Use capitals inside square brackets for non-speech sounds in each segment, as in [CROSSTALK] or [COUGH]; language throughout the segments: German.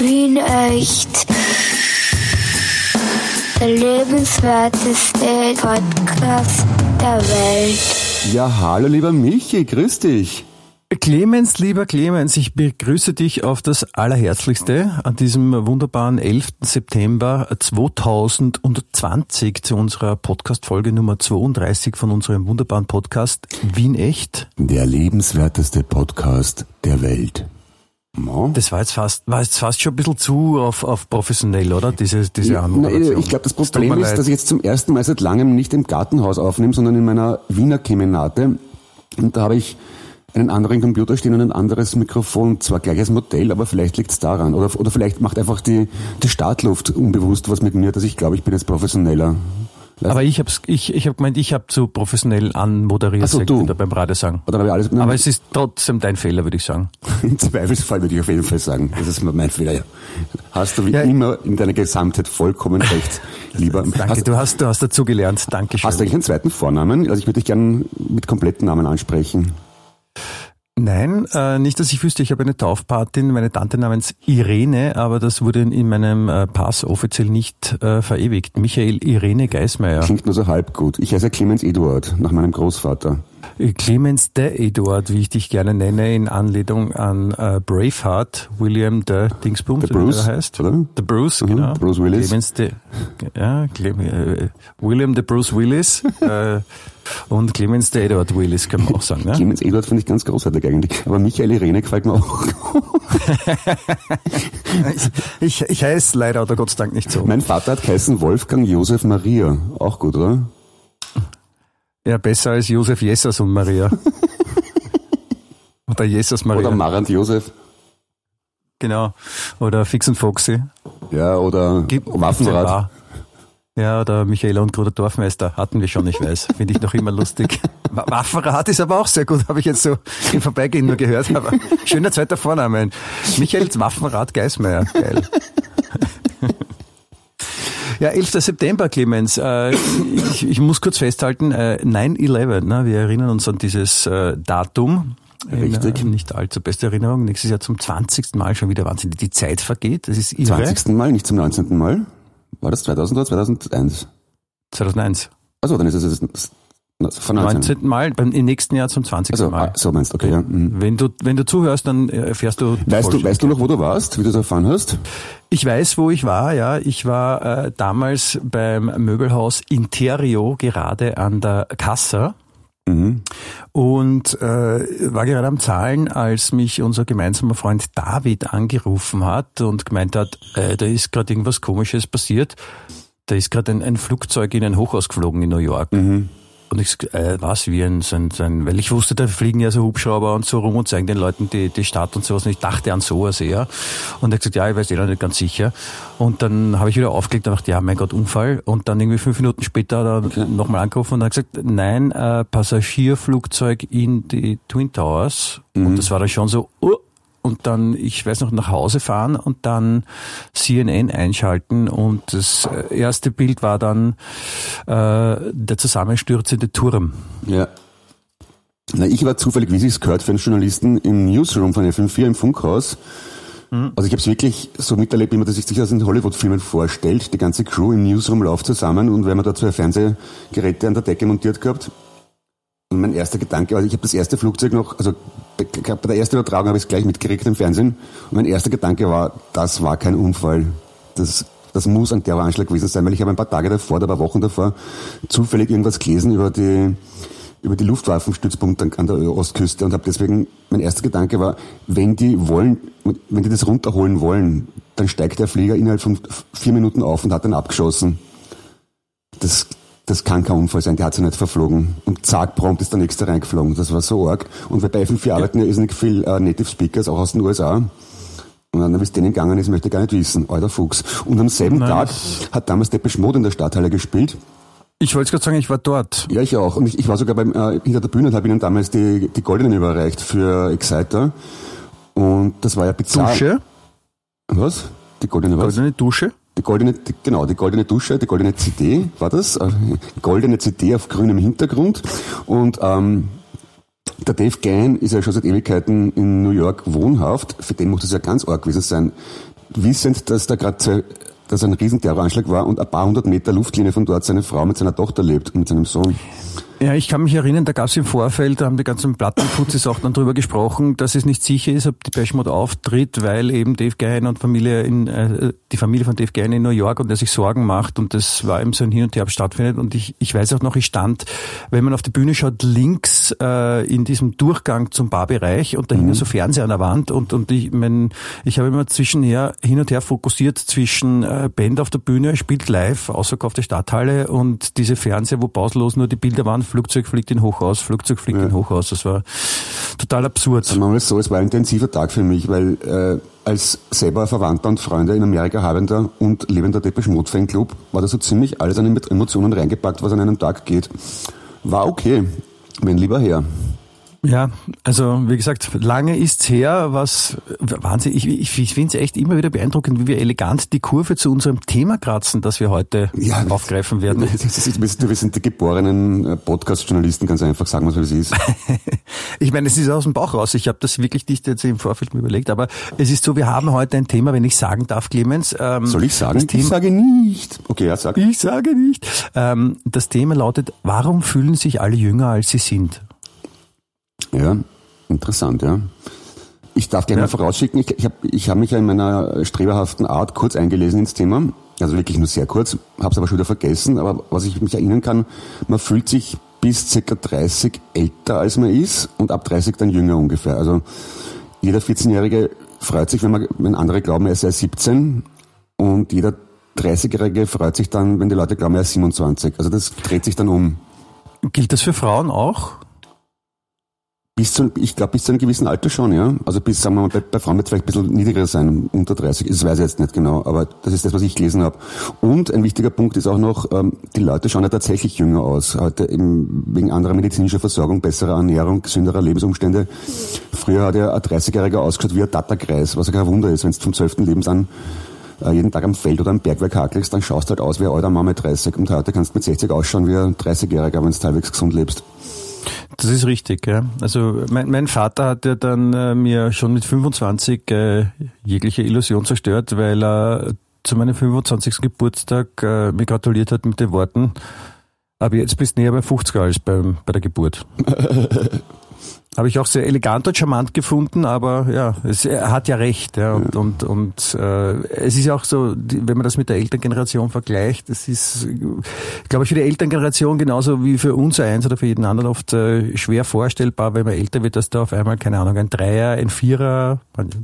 Wien echt. Der lebenswerteste Podcast der Welt. Ja, hallo lieber Michi, grüß dich. Clemens, lieber Clemens, ich begrüße dich auf das Allerherzlichste an diesem wunderbaren 11. September 2020 zu unserer Podcast-Folge Nummer 32 von unserem wunderbaren Podcast Wien Echt. Der lebenswerteste Podcast der Welt. No. Das war jetzt fast, war jetzt fast schon ein bisschen zu auf, auf professionell, oder? Diese, diese ja, Anmoderation. Ich glaube, das Problem ist, leid. dass ich jetzt zum ersten Mal seit langem nicht im Gartenhaus aufnehme, sondern in meiner Wiener Kemenate. Und da habe ich einen anderen Computer stehen und ein anderes Mikrofon, zwar gleiches Modell, aber vielleicht liegt es daran. Oder, oder vielleicht macht einfach die, die Startluft unbewusst was mit mir, dass ich glaube, ich bin jetzt professioneller. Aber ich habe ich, ich hab gemeint, ich habe zu professionell anmoderiert so, du. beim ich alles, Aber es ist trotzdem dein Fehler, würde ich sagen. [LAUGHS] Im Zweifelsfall würde ich auf jeden Fall sagen. Das ist mein Fehler. Ja. Hast du wie ja. immer in deiner Gesamtheit vollkommen [LAUGHS] recht, lieber. Danke, hast, du hast, du hast dazu gelernt. Dankeschön. Hast du eigentlich einen zweiten Vornamen? Also ich würde dich gerne mit kompletten Namen ansprechen. Nein, äh, nicht, dass ich wüsste. Ich habe eine Taufpatin, meine Tante namens Irene, aber das wurde in meinem äh, Pass offiziell nicht äh, verewigt. Michael Irene Geismeier. Klingt nur so halb gut. Ich heiße Clemens Eduard, nach meinem Großvater. Clemens der Eduard, wie ich dich gerne nenne, in Anlehnung an äh, Braveheart, William der Dingsbums, der Bruce, heißt. Oder? Der Bruce, mhm, genau. Bruce Willis. Clemens de, ja, Clem, äh, William der Bruce Willis äh, [LAUGHS] und Clemens der Eduard Willis, kann man auch sagen. Ne? Clemens Eduard finde ich ganz großartig eigentlich, aber Michael Irene gefällt mir auch. [LAUGHS] ich, ich, ich heiße leider oder Gott sei Dank nicht so. Mein Vater hat geheißen Wolfgang Josef Maria, auch gut, oder? Ja, besser als Josef Jesus und Maria. [LAUGHS] Oder Jesus Maria. Oder Marant Josef. Genau. Oder Fix und Foxy. Ja, oder Gib, Waffenrad. Ja, oder Michaela und Bruder Dorfmeister hatten wir schon, ich weiß. Finde ich noch immer lustig. [LAUGHS] Waffenrad ist aber auch sehr gut, habe ich jetzt so im Vorbeigehen nur gehört. Aber schöner zweiter Vorname. Michaels Waffenrad Geismeier. Geil. Ja, 11. September, Clemens. Äh, ich, ich, muss kurz festhalten, äh, 9-11, ne? wir erinnern uns an dieses äh, Datum. Richtig. In, nicht allzu beste Erinnerung. Nächstes Jahr zum 20. Mal schon wieder Wahnsinn. Die Zeit vergeht, das ist irre. 20. Mal, nicht zum 19. Mal? War das 2000 oder 2001? 2001. Also dann ist es von 19. Mal, beim, im nächsten Jahr zum 20. Also, Mal. So meinst du, okay, ja. Mhm. Wenn du, wenn du zuhörst, dann erfährst du. Weißt du, weißt du noch, wo du warst, wie du das erfahren hast? Ich weiß, wo ich war, ja. Ich war äh, damals beim Möbelhaus Interio gerade an der Kassa. Mhm. Und äh, war gerade am Zahlen, als mich unser gemeinsamer Freund David angerufen hat und gemeint hat, äh, da ist gerade irgendwas Komisches passiert. Da ist gerade ein, ein Flugzeug in ein Hochhaus geflogen in New York. Mhm. Und ich äh, was wie ein, so ein, so ein, weil ich wusste, da fliegen ja so Hubschrauber und so rum und zeigen den Leuten die, die Stadt und sowas. Und ich dachte an sowas eher. Und er hat gesagt, ja, ich weiß eh noch nicht ganz sicher. Und dann habe ich wieder aufgelegt und dachte, ja, mein Gott, Unfall. Und dann irgendwie fünf Minuten später hat er okay. nochmal angerufen und hat gesagt, nein, äh, Passagierflugzeug in die Twin Towers. Mhm. Und das war dann schon so, uh, und dann, ich weiß noch, nach Hause fahren und dann CNN einschalten und das erste Bild war dann äh, der zusammenstürzende Turm. Ja. Na, ich war zufällig, wie Sie es gehört, für einen Journalisten im Newsroom von FM4 im Funkhaus. Mhm. Also ich habe es wirklich so miterlebt, wie man sich das in Hollywood-Filmen vorstellt. Die ganze Crew im Newsroom läuft zusammen und wenn man da zwei Fernsehgeräte an der Decke montiert gehabt, und mein erster Gedanke war, ich habe das erste Flugzeug noch, also bei der ersten Übertragung habe ich es gleich mitgekriegt im Fernsehen. Und mein erster Gedanke war, das war kein Unfall. Das, das muss ein Terroranschlag gewesen sein, weil ich habe ein paar Tage davor, ein paar Wochen davor, zufällig irgendwas gelesen über die, über die Luftwaffenstützpunkte an der Ostküste und habe deswegen, mein erster Gedanke war, wenn die wollen, wenn die das runterholen wollen, dann steigt der Flieger innerhalb von vier Minuten auf und hat dann abgeschossen. Das, das kann kein Unfall sein, der hat sich nicht verflogen. Und zack, prompt ist der nächste reingeflogen. Das war so arg. Und wir bei FM4 arbeiten ja irrsinnig viel äh, Native Speakers, auch aus den USA. Und dann, wie es denen gegangen ist, möchte ich gar nicht wissen. Alter Fuchs. Und am selben Nein. Tag hat damals Depeche Mode in der Stadthalle gespielt. Ich wollte gerade sagen, ich war dort. Ja, ich auch. Und ich, ich war sogar beim, äh, hinter der Bühne und habe ihnen damals die, die Goldenen überreicht für Exciter. Und das war ja bizarr. Dusche? Was? Die goldene was? Goldene Dusche? Die goldene, genau, die goldene Dusche, die goldene CD war das, äh, goldene CD auf grünem Hintergrund und ähm, der Dave Gann ist ja schon seit Ewigkeiten in New York wohnhaft. Für den muss das ja ganz arg gewesen sein. wissend, dass da gerade dass ein Riesenterroranschlag war und ein paar hundert Meter Luftlinie von dort seine Frau mit seiner Tochter lebt und mit seinem Sohn. Ja, ich kann mich erinnern, da gab es im Vorfeld, da haben die ganzen Plattenputzes auch dann drüber gesprochen, dass es nicht sicher ist, ob die Mode auftritt, weil eben Dave Gahan und Familie in, äh, die Familie von Dave Gahan in New York und der sich Sorgen macht und das war eben so ein Hin und Her stattfindet und ich, ich weiß auch noch, ich stand, wenn man auf die Bühne schaut, links äh, in diesem Durchgang zum Barbereich und da mhm. so Fernseher an der Wand und, und ich mein, ich habe immer zwischenher hin und her fokussiert zwischen äh, Band auf der Bühne, spielt live, ausverkaufte Stadthalle und diese Fernseher, wo pausenlos nur die Bilder waren Flugzeug fliegt in Hochhaus, Flugzeug fliegt ja. in Hochhaus. Das war total absurd. Sagen wir mal so, es war ein intensiver Tag für mich, weil äh, als selber Verwandter und Freunde in Amerika habender und lebender Depeche Mode Fanclub war da so ziemlich alles an Emotionen reingepackt, was an einem Tag geht. War okay, wenn lieber her. Ja, also wie gesagt, lange ist's her, was Wahnsinn. Ich, ich, ich finde es echt immer wieder beeindruckend, wie wir elegant die Kurve zu unserem Thema kratzen, das wir heute ja, aufgreifen werden. wir sind die geborenen äh, Podcast-Journalisten, ganz einfach sagen, was es ist. [LAUGHS] ich meine, es ist aus dem Bauch raus. Ich habe das wirklich nicht jetzt im Vorfeld mir überlegt, aber es ist so, wir haben heute ein Thema, wenn ich sagen darf, Clemens. Ähm, Soll ich sagen? Thema, ich sage nicht. Okay, ja, sag. Ich sage nicht. Ähm, das Thema lautet, warum fühlen sich alle jünger, als sie sind? Ja, interessant, ja. Ich darf gleich ja. mal vorausschicken, ich, ich habe ich hab mich ja in meiner streberhaften Art kurz eingelesen ins Thema, also wirklich nur sehr kurz, habe es aber schon wieder vergessen, aber was ich mich erinnern kann, man fühlt sich bis ca. 30 älter als man ist und ab 30 dann jünger ungefähr. Also jeder 14-Jährige freut sich, wenn, man, wenn andere glauben, er sei 17 und jeder 30-Jährige freut sich dann, wenn die Leute glauben, er ist 27. Also das dreht sich dann um. Gilt das für Frauen auch? Bis zu, ich glaube, bis zu einem gewissen Alter schon, ja. Also bis, sagen wir mal, bei, bei Frauen wird es vielleicht ein bisschen niedriger sein, unter 30. Das weiß ich jetzt nicht genau, aber das ist das, was ich gelesen habe. Und ein wichtiger Punkt ist auch noch, ähm, die Leute schauen ja tatsächlich jünger aus. Heute eben wegen anderer medizinischer Versorgung, besserer Ernährung, gesünderer Lebensumstände. Früher hat ja ein 30-Jähriger ausgeschaut wie ein Datterkreis, was ja kein Wunder ist, wenn du vom 12. Lebens an äh, jeden Tag am Feld oder am Bergwerk hakelst, dann schaust du halt aus wie ein alter mit 30. Und heute kannst du mit 60 ausschauen wie ein 30-Jähriger, wenn du halbwegs gesund lebst. Das ist richtig, ja. Also mein, mein Vater hat ja dann äh, mir schon mit 25 äh, jegliche Illusion zerstört, weil er zu meinem 25. Geburtstag äh, mir gratuliert hat mit den Worten, aber jetzt bist du näher bei 50er als beim, bei der Geburt. [LAUGHS] Habe ich auch sehr elegant und charmant gefunden, aber ja, es, er hat ja recht. Ja, und und, und äh, es ist ja auch so, wenn man das mit der Elterngeneration vergleicht, das ist, glaube ich, für die Elterngeneration genauso wie für uns eins oder für jeden anderen oft äh, schwer vorstellbar, wenn man älter wird, dass da auf einmal, keine Ahnung, ein Dreier, ein Vierer,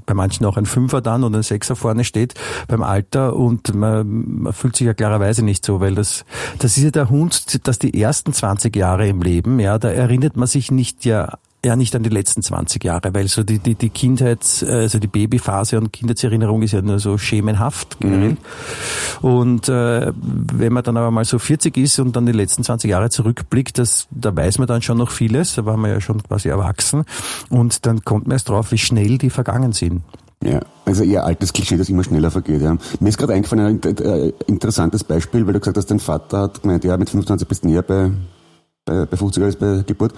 bei manchen auch ein Fünfer dann und ein Sechser vorne steht beim Alter und man, man fühlt sich ja klarerweise nicht so, weil das, das ist ja der Hund, dass die ersten 20 Jahre im Leben, ja, da erinnert man sich nicht ja ja nicht an die letzten 20 Jahre, weil so die, die, die Kindheit, also die Babyphase und Kindheitserinnerung ist ja nur so schemenhaft. Mhm. Und äh, wenn man dann aber mal so 40 ist und dann die letzten 20 Jahre zurückblickt, das, da weiß man dann schon noch vieles, da war man ja schon quasi erwachsen und dann kommt man erst drauf, wie schnell die vergangen sind. Ja, also eher altes Klischee, das immer schneller vergeht. Ja. Mir ist gerade eingefallen ein äh, interessantes Beispiel, weil du gesagt hast, dein Vater hat gemeint, ja, mit 25 bist du näher bei, bei, bei 50er als bei Geburt.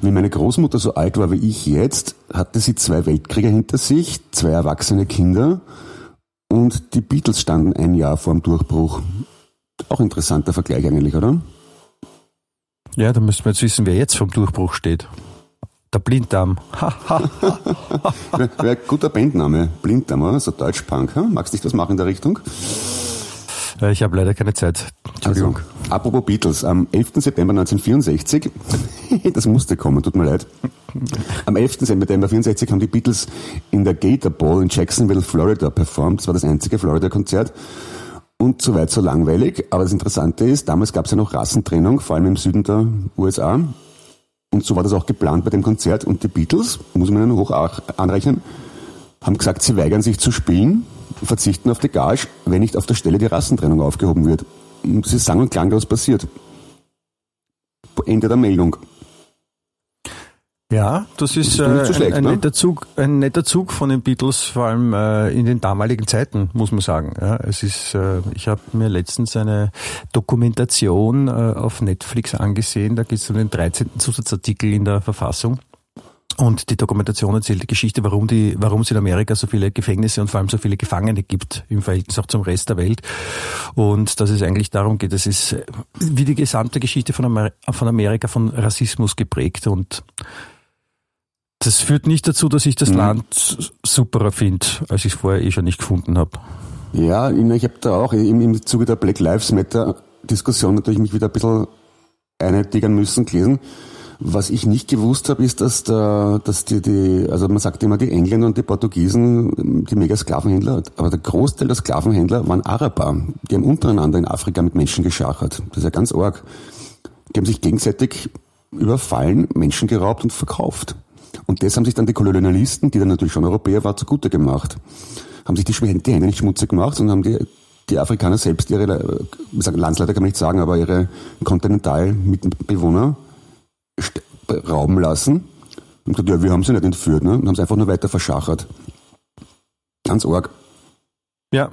Wie meine Großmutter so alt war wie ich jetzt, hatte sie zwei Weltkriege hinter sich, zwei erwachsene Kinder und die Beatles standen ein Jahr vor dem Durchbruch. Auch interessanter Vergleich eigentlich, oder? Ja, da müssten wir jetzt wissen, wer jetzt vom Durchbruch steht. Der Blinddarm. Wäre ein guter Bandname. Blinddarm, oder? So Deutsch-Punk. Magst du nicht was machen in der Richtung? Äh, ich habe leider keine Zeit. Entschuldigung. Also, apropos Beatles, am 11. September 1964, [LAUGHS] das musste kommen, tut mir leid. Am 11. September 1964 haben die Beatles in der Gator Ball in Jacksonville, Florida performt. Das war das einzige Florida-Konzert. Und so weit so langweilig. Aber das Interessante ist, damals gab es ja noch Rassentrennung, vor allem im Süden der USA. Und so war das auch geplant bei dem Konzert. Und die Beatles, muss man ihnen hoch anrechnen, haben gesagt, sie weigern sich zu spielen verzichten auf die Gage, wenn nicht auf der Stelle die Rassentrennung aufgehoben wird. Und ist sang- und klanglos passiert. Ende der Meldung. Ja, das ist, das ist äh, schlecht, ein, ein, ne? netter Zug, ein netter Zug von den Beatles, vor allem äh, in den damaligen Zeiten, muss man sagen. Ja, es ist, äh, ich habe mir letztens eine Dokumentation äh, auf Netflix angesehen, da geht es um den 13. Zusatzartikel in der Verfassung. Und die Dokumentation erzählt die Geschichte, warum die, warum es in Amerika so viele Gefängnisse und vor allem so viele Gefangene gibt im Verhältnis auch zum Rest der Welt. Und dass es eigentlich darum geht, es ist wie die gesamte Geschichte von, Amer von Amerika von Rassismus geprägt und das führt nicht dazu, dass ich das mhm. Land superer finde, als ich es vorher eh schon nicht gefunden habe. Ja, ich habe da auch im, im Zuge der Black Lives Matter Diskussion natürlich mich wieder ein bisschen einheitigen müssen gelesen. Was ich nicht gewusst habe, ist, dass da, dass die, die, also man sagt immer die Engländer und die Portugiesen, die mega Sklavenhändler, aber der Großteil der Sklavenhändler waren Araber. Die haben untereinander in Afrika mit Menschen geschachert. Das ist ja ganz arg. Die haben sich gegenseitig überfallen, Menschen geraubt und verkauft. Und das haben sich dann die Kolonialisten, die dann natürlich schon Europäer waren, zugute gemacht. Haben sich die, Hände nicht schmutzig gemacht, sondern haben die, die Afrikaner selbst ihre, Landsleiter kann man nicht sagen, aber ihre Kontinentalmitbewohner rauben lassen. Und gesagt, ja, wir haben sie nicht entführt, ne? Und haben sie einfach nur weiter verschachert. Ganz arg. Ja.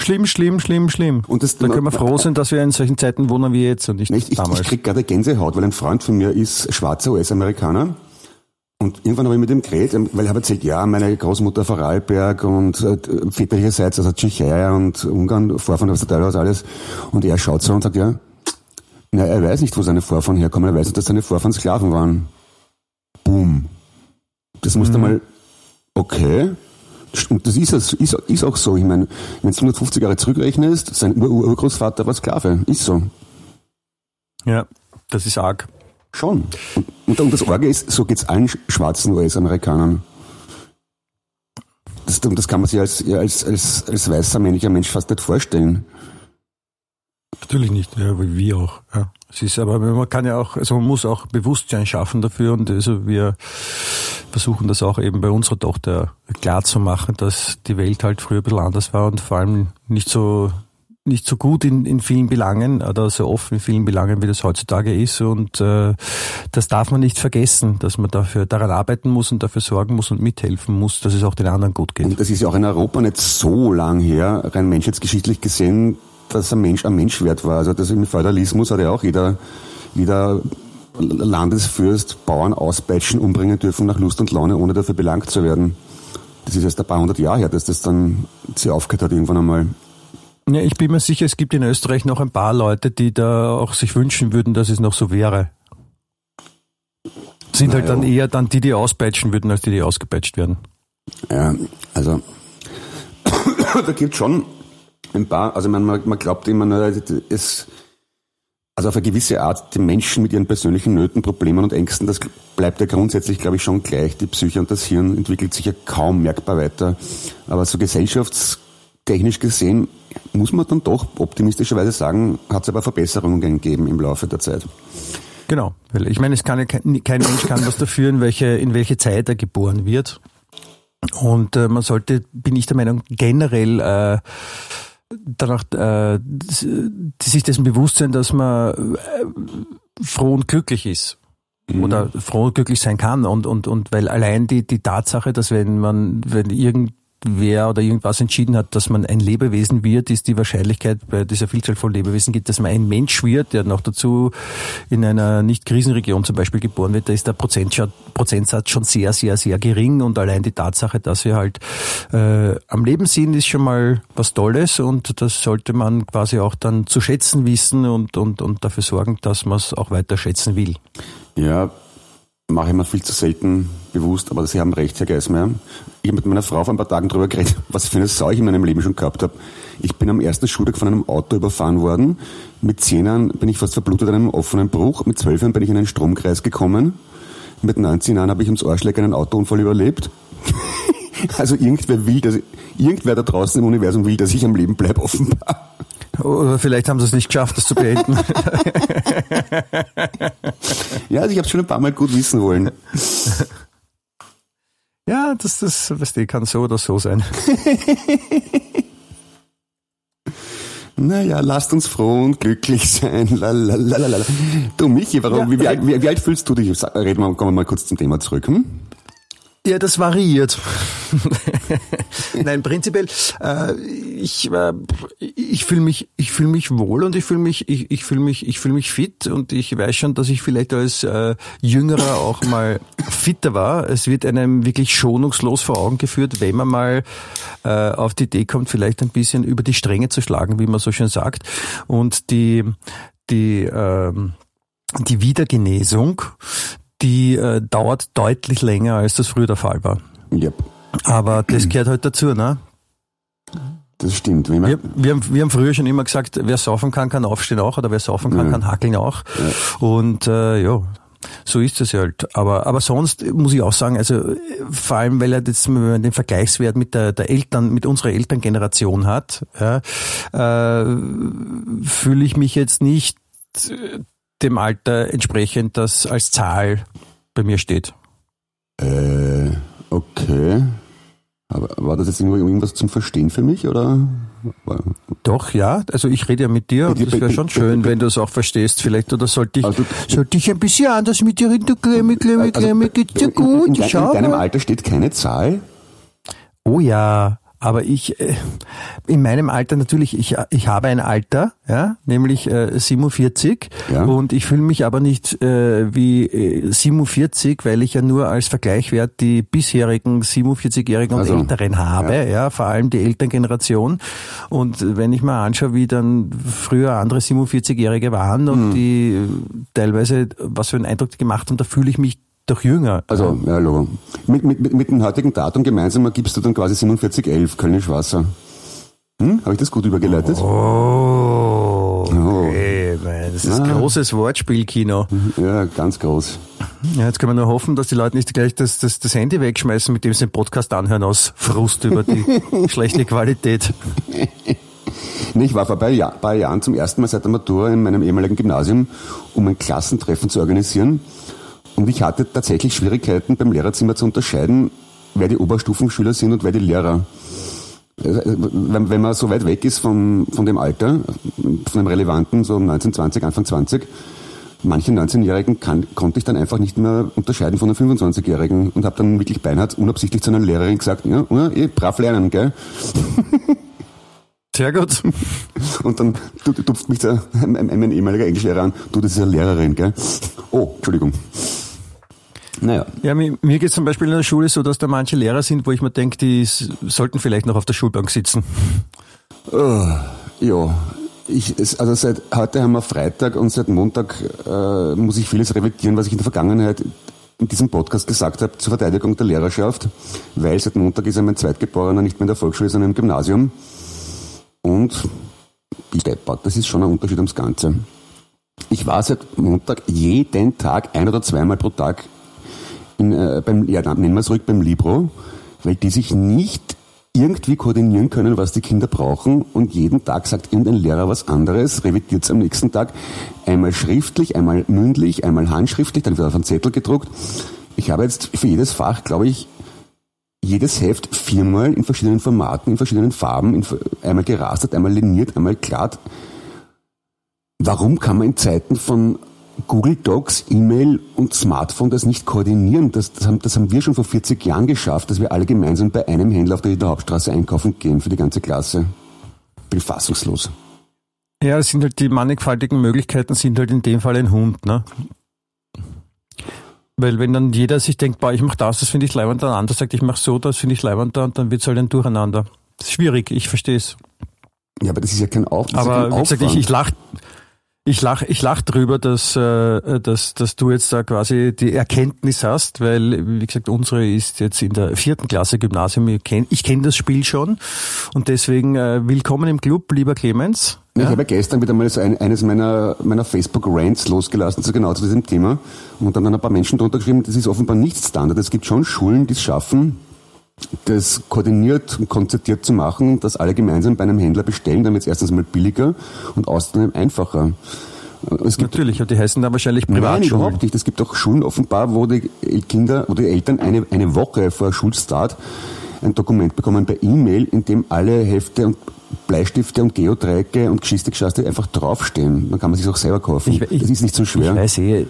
Schlimm, schlimm, schlimm, schlimm. Und das, da können wir froh sein, dass wir in solchen Zeiten wohnen wie jetzt und nicht ich, damals. Ich, ich krieg gerade Gänsehaut, weil ein Freund von mir ist schwarzer US-Amerikaner. Und irgendwann habe ich mit ihm geredet, weil er hat erzählt, ja, meine Großmutter Vorarlberg und äh, väterlicherseits, also Tschechei und Ungarn, Vorfahren, was da teilweise alles. Und er schaut so und sagt, ja, na, er weiß nicht, wo seine Vorfahren herkommen. Er weiß nicht, dass seine Vorfahren Sklaven waren. Boom. Das musst mhm. mal, okay. Und das ist, ist, ist auch so. Ich meine, wenn du 150 Jahre zurückrechnest, sein Ur Urgroßvater war Sklave. Ist so. Ja, das ist arg. Schon. Und, und das Orge ist, so geht's allen schwarzen US-Amerikanern. Das, das kann man sich als, als, als, als weißer männlicher Mensch fast nicht vorstellen. Natürlich nicht, ja, wie auch. Ja. Es ist aber man kann ja auch, also man muss auch Bewusstsein schaffen dafür und also wir versuchen das auch eben bei unserer Tochter klar zu machen, dass die Welt halt früher ein bisschen anders war und vor allem nicht so nicht so gut in, in vielen Belangen oder so offen in vielen Belangen, wie das heutzutage ist. Und äh, das darf man nicht vergessen, dass man dafür daran arbeiten muss und dafür sorgen muss und mithelfen muss, dass es auch den anderen gut geht. Und das ist ja auch in Europa nicht so lang her, rein menschheitsgeschichtlich gesehen, dass ein Mensch ein Mensch wert war. Also das im Feudalismus hat ja auch jeder, jeder Landesfürst Bauern auspeitschen, umbringen dürfen nach Lust und Laune, ohne dafür belangt zu werden. Das ist erst ein paar hundert Jahre her, dass das dann sich aufgehört hat irgendwann einmal. Ja, ich bin mir sicher, es gibt in Österreich noch ein paar Leute, die da auch sich wünschen würden, dass es noch so wäre. Sind Na halt dann eher dann die, die auspeitschen würden, als die, die ausgepeitscht werden. Ja, also [COUGHS] da gibt schon ein paar, also man, man glaubt immer, es, also auf eine gewisse Art, die Menschen mit ihren persönlichen Nöten, Problemen und Ängsten, das bleibt ja grundsätzlich, glaube ich, schon gleich. Die Psyche und das Hirn entwickelt sich ja kaum merkbar weiter. Aber so gesellschaftstechnisch gesehen muss man dann doch optimistischerweise sagen, hat es aber Verbesserungen gegeben im Laufe der Zeit. Genau, ich meine, es kann ja kein, kein Mensch kann was dafür, in welche, in welche Zeit er geboren wird. Und äh, man sollte, bin ich der Meinung, generell äh, danach äh, sich dessen bewusst sein, dass man äh, froh und glücklich ist mhm. oder froh und glücklich sein kann und und und weil allein die die Tatsache, dass wenn man wenn irgend wer oder irgendwas entschieden hat, dass man ein Lebewesen wird, ist die Wahrscheinlichkeit bei dieser Vielzahl von Lebewesen gibt, dass man ein Mensch wird, der noch dazu in einer Nicht-Krisenregion zum Beispiel geboren wird, da ist der Prozentsatz schon sehr, sehr, sehr gering und allein die Tatsache, dass wir halt äh, am Leben sind, ist schon mal was Tolles und das sollte man quasi auch dann zu schätzen wissen und, und, und dafür sorgen, dass man es auch weiter schätzen will. Ja, mache ich mir viel zu selten bewusst, aber Sie haben recht, Herr Geismeier. Ich habe mit meiner Frau vor ein paar Tagen darüber geredet, [LAUGHS] was für eine Sau ich in meinem Leben schon gehabt habe. Ich bin am ersten Schultag von einem Auto überfahren worden. Mit zehn Jahren bin ich fast verblutet an einem offenen Bruch. Mit zwölf Jahren bin ich in einen Stromkreis gekommen. Mit 19 Jahren habe ich ums Arschleck einen Autounfall überlebt. [LAUGHS] also irgendwer will, dass, irgendwer da draußen im Universum will, dass ich am Leben bleibe, [LAUGHS] offenbar. Oder vielleicht haben sie es nicht geschafft, das zu beenden. [LAUGHS] ja, also ich habe es schon ein paar Mal gut wissen wollen. Ja, das, das, weißt du, kann so oder so sein. [LAUGHS] Naja, lasst uns froh und glücklich sein. Lalalala. Du, Michi, warum, ja, wie, wie, wie, alt fühlst du dich? Reden wir, kommen wir mal kurz zum Thema zurück. Hm? Ja, das variiert. [LAUGHS] Nein, prinzipiell, äh, ich, äh, ich fühle mich, ich fühle mich wohl und ich fühle mich, ich, ich fühle mich, ich fühle mich fit und ich weiß schon, dass ich vielleicht als äh, Jüngerer auch mal fitter war. Es wird einem wirklich schonungslos vor Augen geführt, wenn man mal äh, auf die Idee kommt, vielleicht ein bisschen über die Stränge zu schlagen, wie man so schön sagt. Und die, die, ähm, die Wiedergenesung, die äh, dauert deutlich länger, als das früher der Fall war. Yep. Aber das gehört halt dazu, ne? Das stimmt. Wir, wir, haben, wir haben früher schon immer gesagt, wer saufen kann, kann aufstehen auch, oder wer saufen kann, ja. kann hackeln auch. Ja. Und äh, ja, so ist es halt. Aber, aber sonst muss ich auch sagen, also vor allem, weil er jetzt den Vergleichswert mit der, der Eltern, mit unserer Elterngeneration hat, ja, äh, fühle ich mich jetzt nicht dem Alter entsprechend, das als Zahl bei mir steht. Äh, okay. Aber war das jetzt irgendwas zum Verstehen für mich oder? Doch, ja. Also ich rede ja mit dir und das wäre schon schön, wenn du es auch verstehst. Vielleicht oder sollte ich, also, sollte ich ein bisschen anders mit dir reden? Du Klemme, Klemme, Klemme, geht's dir gut? In, in, in deinem Alter steht keine Zahl? Oh ja. Aber ich, äh, in meinem Alter natürlich, ich, ich habe ein Alter, ja, nämlich äh, 47 ja. und ich fühle mich aber nicht äh, wie äh, 47, weil ich ja nur als Vergleichwert die bisherigen 47-Jährigen und also, Älteren habe, ja. ja, vor allem die Elterngeneration. Und wenn ich mal anschaue, wie dann früher andere 47-Jährige waren und hm. die teilweise, was für einen Eindruck die gemacht haben, da fühle ich mich doch jünger. Also, ja, Logo. Mit, mit, mit, mit dem heutigen Datum gemeinsam gibst du dann quasi 4711 Kölnisch Wasser. Hm? Habe ich das gut übergeleitet? Oh, okay. Oh. Das ist ja. großes Wortspielkino. Ja, ganz groß. Ja, jetzt können wir nur hoffen, dass die Leute nicht gleich das, das, das Handy wegschmeißen, mit dem sie den Podcast anhören, aus Frust über die [LAUGHS] schlechte Qualität. Ich war vor ein paar Jahren zum ersten Mal seit der Matura in meinem ehemaligen Gymnasium, um ein Klassentreffen zu organisieren. Und ich hatte tatsächlich Schwierigkeiten beim Lehrerzimmer zu unterscheiden, wer die Oberstufenschüler sind und wer die Lehrer. Also, wenn, wenn man so weit weg ist von, von dem Alter, von dem relevanten, so 19, 20, Anfang 20, manche 19-Jährigen konnte ich dann einfach nicht mehr unterscheiden von den 25-Jährigen und habe dann wirklich beinhart unabsichtlich zu einer Lehrerin gesagt, ja, ja eh, brav lernen, gell? Sehr gut. Und dann tupft mich der, mein ehemaliger Englischlehrer an, du, das ist eine Lehrerin, gell? Oh, Entschuldigung. Naja. Ja, mir, mir geht zum Beispiel in der Schule so, dass da manche Lehrer sind, wo ich mir denke, die sollten vielleicht noch auf der Schulbank sitzen. Oh, ja, ich, also seit heute haben wir Freitag und seit Montag äh, muss ich vieles reflektieren, was ich in der Vergangenheit in diesem Podcast gesagt habe zur Verteidigung der Lehrerschaft, weil seit Montag ist ja mein Zweitgeborener nicht mehr in der Volksschule, sondern im Gymnasium. Und ich deppert, das ist schon ein Unterschied ums Ganze. Ich war seit Montag jeden Tag ein oder zweimal pro Tag in, äh, beim, ja, nennen wir es ruhig beim Libro, weil die sich nicht irgendwie koordinieren können, was die Kinder brauchen und jeden Tag sagt irgendein Lehrer was anderes, revidiert es am nächsten Tag einmal schriftlich, einmal mündlich, einmal handschriftlich, dann wird auf einen Zettel gedruckt. Ich habe jetzt für jedes Fach, glaube ich, jedes Heft viermal in verschiedenen Formaten, in verschiedenen Farben, in, einmal gerastert, einmal liniert, einmal glatt. Warum kann man in Zeiten von Google Docs, E-Mail und Smartphone das nicht koordinieren. Das, das, haben, das haben wir schon vor 40 Jahren geschafft, dass wir alle gemeinsam bei einem Händler auf der Hauptstraße einkaufen gehen für die ganze Klasse. Bin fassungslos. Ja, es sind halt die mannigfaltigen Möglichkeiten sind halt in dem Fall ein Hund, ne? Weil wenn dann jeder sich denkt, boah, ich mach das, das finde ich leibend, der andere sagt, ich mach so, das finde ich leibend, und dann wird es halt ein Durcheinander. Das ist schwierig, ich verstehe es. Ja, aber das ist ja kein, Auf aber, ja kein Aufwand. wie gesagt, ich, ich lach, ich lach, ich lach drüber, dass, äh, dass, dass du jetzt da quasi die Erkenntnis hast, weil, wie gesagt, unsere ist jetzt in der vierten Klasse Gymnasium. Ich kenne ich kenn das Spiel schon und deswegen äh, willkommen im Club, lieber Clemens. Ja? Ich habe gestern wieder mal so ein, eines meiner, meiner Facebook-Rants losgelassen, so genau zu diesem Thema und dann ein paar Menschen drunter geschrieben, das ist offenbar nicht Standard. Es gibt schon Schulen, die es schaffen, das koordiniert und konzertiert zu machen, dass alle gemeinsam bei einem Händler bestellen, damit es erstens mal billiger und außerdem einfacher. Es gibt, Natürlich, die heißen da wahrscheinlich Privatschulen. Nein, überhaupt nicht. Es gibt auch Schulen offenbar, wo die Kinder oder die Eltern eine, eine Woche vor Schulstart ein Dokument bekommen per E-Mail, in dem alle Hefte und Bleistifte und Geodreiecke und Geschichte einfach draufstehen. Man kann man sich auch selber kaufen. Ich, ich, das ist nicht so schwer. Ich weiß eh,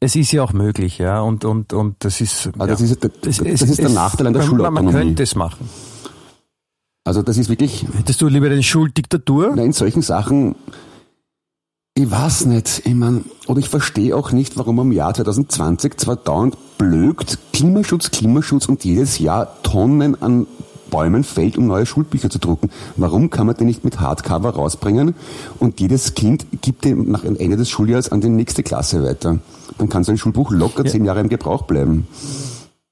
es ist ja auch möglich, ja, und, und, und das ist. Ja, das ist, das, das, das ist der Nachteil an der Schulautonomie. Man könnte es machen. Also das ist wirklich. Hättest du lieber eine Schuldiktatur? Nein, in solchen Sachen, ich weiß nicht, ich mein, oder ich verstehe auch nicht, warum im Jahr 2020 zwar dauernd blökt Klimaschutz, Klimaschutz und jedes Jahr Tonnen an Bäumen fällt, um neue Schulbücher zu drucken. Warum kann man den nicht mit Hardcover rausbringen und jedes Kind gibt den nach Ende des Schuljahres an die nächste Klasse weiter? Dann kann so ein Schulbuch locker ja. zehn Jahre im Gebrauch bleiben.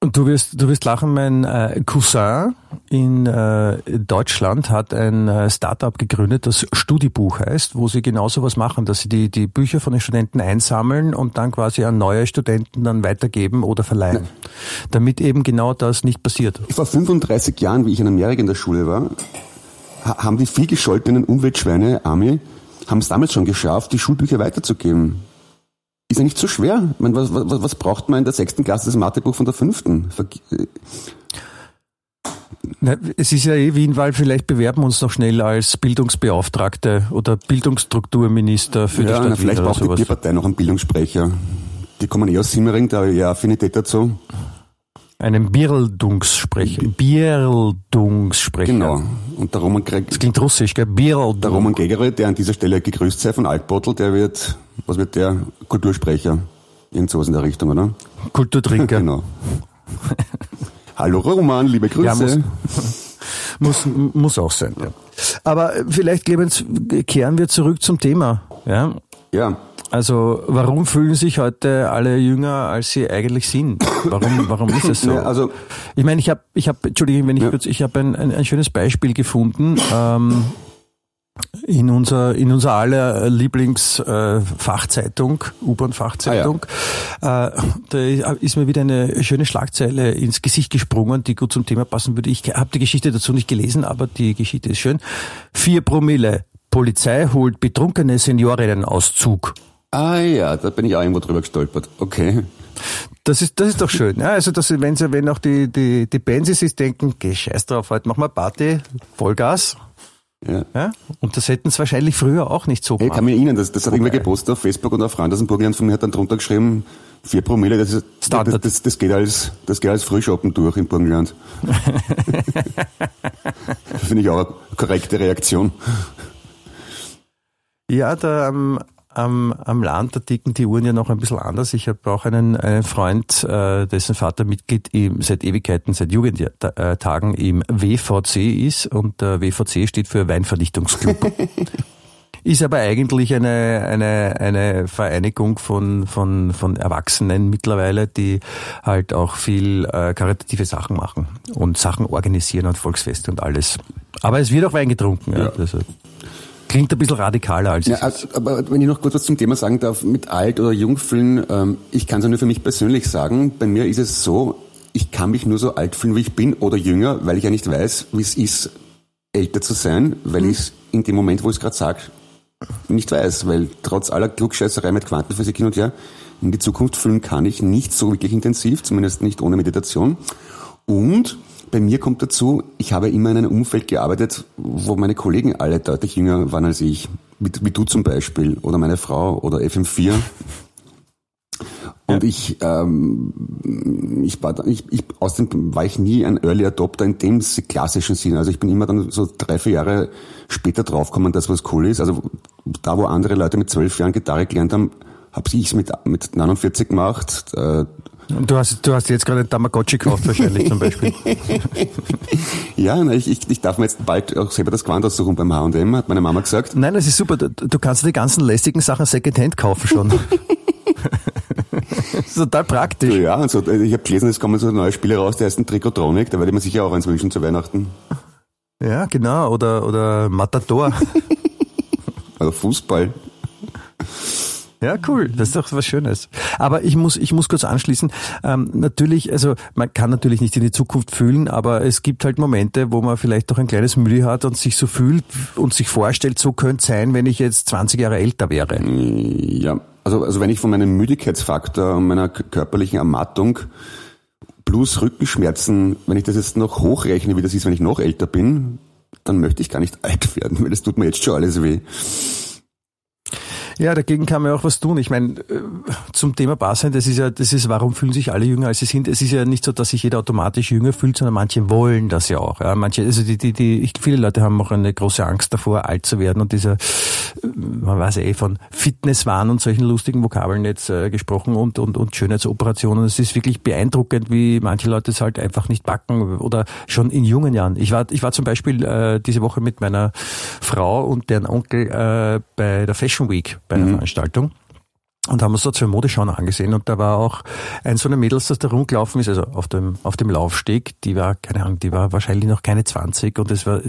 Und du wirst, du wirst lachen, mein äh, Cousin in äh, Deutschland hat ein äh, Startup gegründet, das Studibuch heißt, wo sie genau so was machen, dass sie die, die Bücher von den Studenten einsammeln und dann quasi an neue Studenten dann weitergeben oder verleihen. Nein. Damit eben genau das nicht passiert. Vor 35 Jahren, wie ich in Amerika in der Schule war, haben die viel gescholtenen Umweltschweine, Army, haben es damals schon geschafft, die Schulbücher weiterzugeben. Ist ja nicht so schwer. Ich meine, was, was, was braucht man in der sechsten Klasse das Mathebuch von der fünften? Na, es ist ja eh Wienwahl, vielleicht bewerben wir uns noch schnell als Bildungsbeauftragte oder Bildungsstrukturminister für ja, die Stadt na, vielleicht braucht die Bierpartei noch einen Bildungssprecher. Die kommen eh aus Simmering, da habe ich ja Affinität dazu. Einen Bildungssprecher. Bildungssprecher. Genau. Und der Roman Gregor. Das klingt russisch, gell? Bildung. Der Roman Gregor, der an dieser Stelle gegrüßt sei von Altbottel, der wird, was wird der? Kultursprecher. Irgend sowas in der Richtung, oder? Kulturtrinker. [LAUGHS] genau. Hallo Roman, liebe Grüße. Ja, muss, [LAUGHS] muss, muss auch sein, ja. Aber vielleicht, Clemens, kehren wir zurück zum Thema, ja? Ja. Also warum fühlen sich heute alle jünger, als sie eigentlich sind? Warum, warum ist es so? [LAUGHS] Ja, also ich meine, ich habe, ich habe, Entschuldigung, wenn ich ja. kurz, ich habe ein, ein, ein, schönes Beispiel gefunden. Ähm, in unser in unser aller Lieblingsfachzeitung, äh, U-Bahn-Fachzeitung, ah, ja. äh, da ist mir wieder eine schöne Schlagzeile ins Gesicht gesprungen, die gut zum Thema passen würde. Ich habe die Geschichte dazu nicht gelesen, aber die Geschichte ist schön. Vier Promille. Polizei holt betrunkene Seniorinnen aus Zug. Ah ja, da bin ich auch irgendwo drüber gestolpert. Okay. Das ist, das ist doch schön. Ja, also, dass, wenn, sie, wenn auch die, die, die Benzis sich denken, geh scheiß drauf, heute machen wir Party, Vollgas. Ja. ja. Und das hätten sie wahrscheinlich früher auch nicht so gemacht. Ich kann mir erinnern, das, das hat irgendwer gepostet auf Facebook und auf Randersenburg und von mir hat dann drunter geschrieben, vier Promille, das, ist, das, das, das, geht als, das geht als Frühschoppen durch im Burgenland. [LAUGHS] Finde ich auch eine korrekte Reaktion. Ja, da am, am, am Land, da ticken die Uhren ja noch ein bisschen anders. Ich habe auch einen, einen Freund, äh, dessen Vater Mitglied im, seit Ewigkeiten, seit Jugendtagen im WVC ist und der WVC steht für Weinvernichtungsclub. [LAUGHS] ist aber eigentlich eine, eine, eine Vereinigung von, von, von Erwachsenen mittlerweile, die halt auch viel äh, karitative Sachen machen und Sachen organisieren und Volksfeste und alles. Aber es wird auch Wein getrunken. Ja. Ja. Also, Klingt ein bisschen radikaler als ja, also, Aber wenn ich noch kurz was zum Thema sagen darf, mit alt oder jung fühlen, ähm, ich kann es ja nur für mich persönlich sagen, bei mir ist es so, ich kann mich nur so alt fühlen, wie ich bin oder jünger, weil ich ja nicht weiß, wie es ist, älter zu sein, weil mhm. ich es in dem Moment, wo ich es gerade sage, nicht weiß, weil trotz aller Klugscheißerei mit Quantenphysik hin und her, in die Zukunft fühlen kann ich nicht so wirklich intensiv, zumindest nicht ohne Meditation. Und bei mir kommt dazu, ich habe immer in einem Umfeld gearbeitet, wo meine Kollegen alle deutlich jünger waren als ich. Wie, wie du zum Beispiel oder meine Frau oder FM4. [LAUGHS] Und ja. ich, ähm, ich war, ich, ich, außerdem war ich nie ein Early Adopter in dem klassischen Sinn. Also ich bin immer dann so drei, vier Jahre später draufgekommen, dass was cool ist. Also da, wo andere Leute mit zwölf Jahren Gitarre gelernt haben, habe ich es mit, mit 49 gemacht. Äh, Du hast, du hast jetzt gerade ein Tamagotchi gekauft wahrscheinlich zum Beispiel. [LAUGHS] ja, na, ich, ich, ich darf mir jetzt bald auch selber das Gewand aussuchen beim H&M, hat meine Mama gesagt. Nein, das ist super. Du, du kannst die ganzen lästigen Sachen Secondhand kaufen schon. [LAUGHS] total praktisch. Ja, und so, ich habe gelesen, es kommen so neue Spiele raus, der heißt ein Trikotronic, da werde ich mir sicher auch eins wünschen zu Weihnachten. Ja, genau, oder, oder Matador. [LAUGHS] oder Fußball. Ja, cool. Das ist doch was Schönes. Aber ich muss, ich muss kurz anschließen. Ähm, natürlich, also man kann natürlich nicht in die Zukunft fühlen, aber es gibt halt Momente, wo man vielleicht doch ein kleines Mühe hat und sich so fühlt und sich vorstellt, so könnte es sein, wenn ich jetzt 20 Jahre älter wäre. Ja, also, also wenn ich von meinem Müdigkeitsfaktor und meiner körperlichen Ermattung plus Rückenschmerzen, wenn ich das jetzt noch hochrechne, wie das ist, wenn ich noch älter bin, dann möchte ich gar nicht [LAUGHS] alt werden, weil das tut mir jetzt schon alles weh. Ja, dagegen kann man auch was tun. Ich meine, äh, zum Thema Barsein, das ist ja, das ist, warum fühlen sich alle jünger, als sie sind? Es ist ja nicht so, dass sich jeder automatisch jünger fühlt, sondern manche wollen das ja auch. Ja, manche, also die, die, die, ich, viele Leute haben auch eine große Angst davor, alt zu werden und dieser, man weiß eh von Fitnesswahn und solchen lustigen Vokabeln jetzt äh, gesprochen und, und, und Schönheitsoperationen. Es ist wirklich beeindruckend, wie manche Leute es halt einfach nicht backen oder schon in jungen Jahren. Ich war, ich war zum Beispiel äh, diese Woche mit meiner Frau und deren Onkel äh, bei der Fashion Week bei einer mhm. Veranstaltung und haben uns da zwei Modeschauen angesehen und da war auch ein so eine Mädels, das da rumgelaufen ist, also auf dem, auf dem Laufsteg, die war, keine Ahnung, die war wahrscheinlich noch keine 20 und es war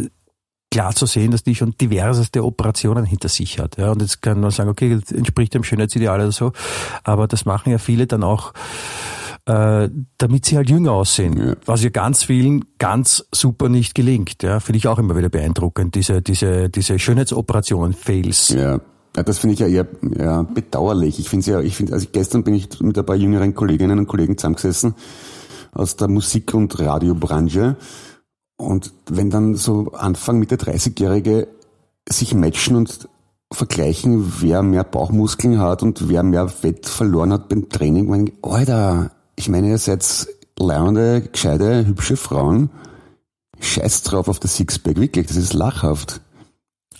klar zu sehen, dass die schon diverseste Operationen hinter sich hat. Ja, und jetzt kann man sagen, okay, entspricht dem Schönheitsideal oder so, aber das machen ja viele dann auch äh, damit sie halt jünger aussehen, ja. was ja ganz vielen ganz super nicht gelingt. Ja, finde ich auch immer wieder beeindruckend, diese, diese, diese Schönheitsoperationen, Fails. Ja. Ja, das finde ich ja eher ja, bedauerlich. Ich finde ja, ich finde, also gestern bin ich mit ein paar jüngeren Kolleginnen und Kollegen zusammengesessen aus der Musik- und Radiobranche. Und wenn dann so Anfang Mitte 30-Jährige sich matchen und vergleichen, wer mehr Bauchmuskeln hat und wer mehr Fett verloren hat beim Training, meine Alter, ich meine, ihr seid lernende, gescheite, hübsche Frauen. Scheiß drauf auf das Sixpack, wirklich, das ist lachhaft.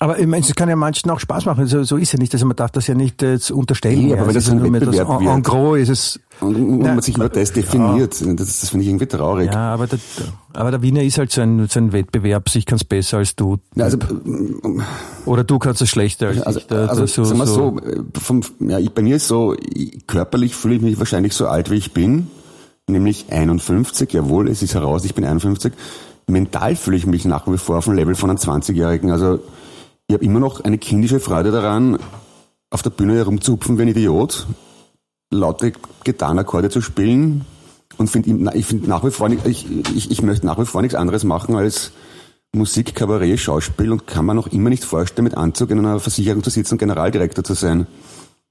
Aber ich meine, es kann ja manchen auch Spaß machen. So, so ist ja nicht. Also man darf das ja nicht äh, unterstellen. Ja, aber wenn das ein Wettbewerb das, en, en gros ist es. Und, und na, man sich über das definiert, ja. das, das finde ich irgendwie traurig. Ja, aber der, aber der Wiener ist halt so ein, so ein Wettbewerb. Ich kann es besser als du. Ja, also, Oder du kannst es schlechter als also, ich. Da, also, so, sagen wir so, so vom, ja, bei mir ist so, körperlich fühle ich mich wahrscheinlich so alt, wie ich bin nämlich 51. Jawohl, es ist heraus, ich bin 51. Mental fühle ich mich nach wie vor auf dem Level von einem 20-Jährigen. Also ich habe immer noch eine kindische Freude daran, auf der Bühne herumzuhupfen wie ein Idiot, laute Gitarrenakkorde zu spielen und finde ich finde nach wie vor ich, ich, ich möchte nach wie vor nichts anderes machen als Musik, Kabarett, Schauspiel und kann man noch immer nicht vorstellen, mit Anzug in einer Versicherung zu sitzen und Generaldirektor zu sein.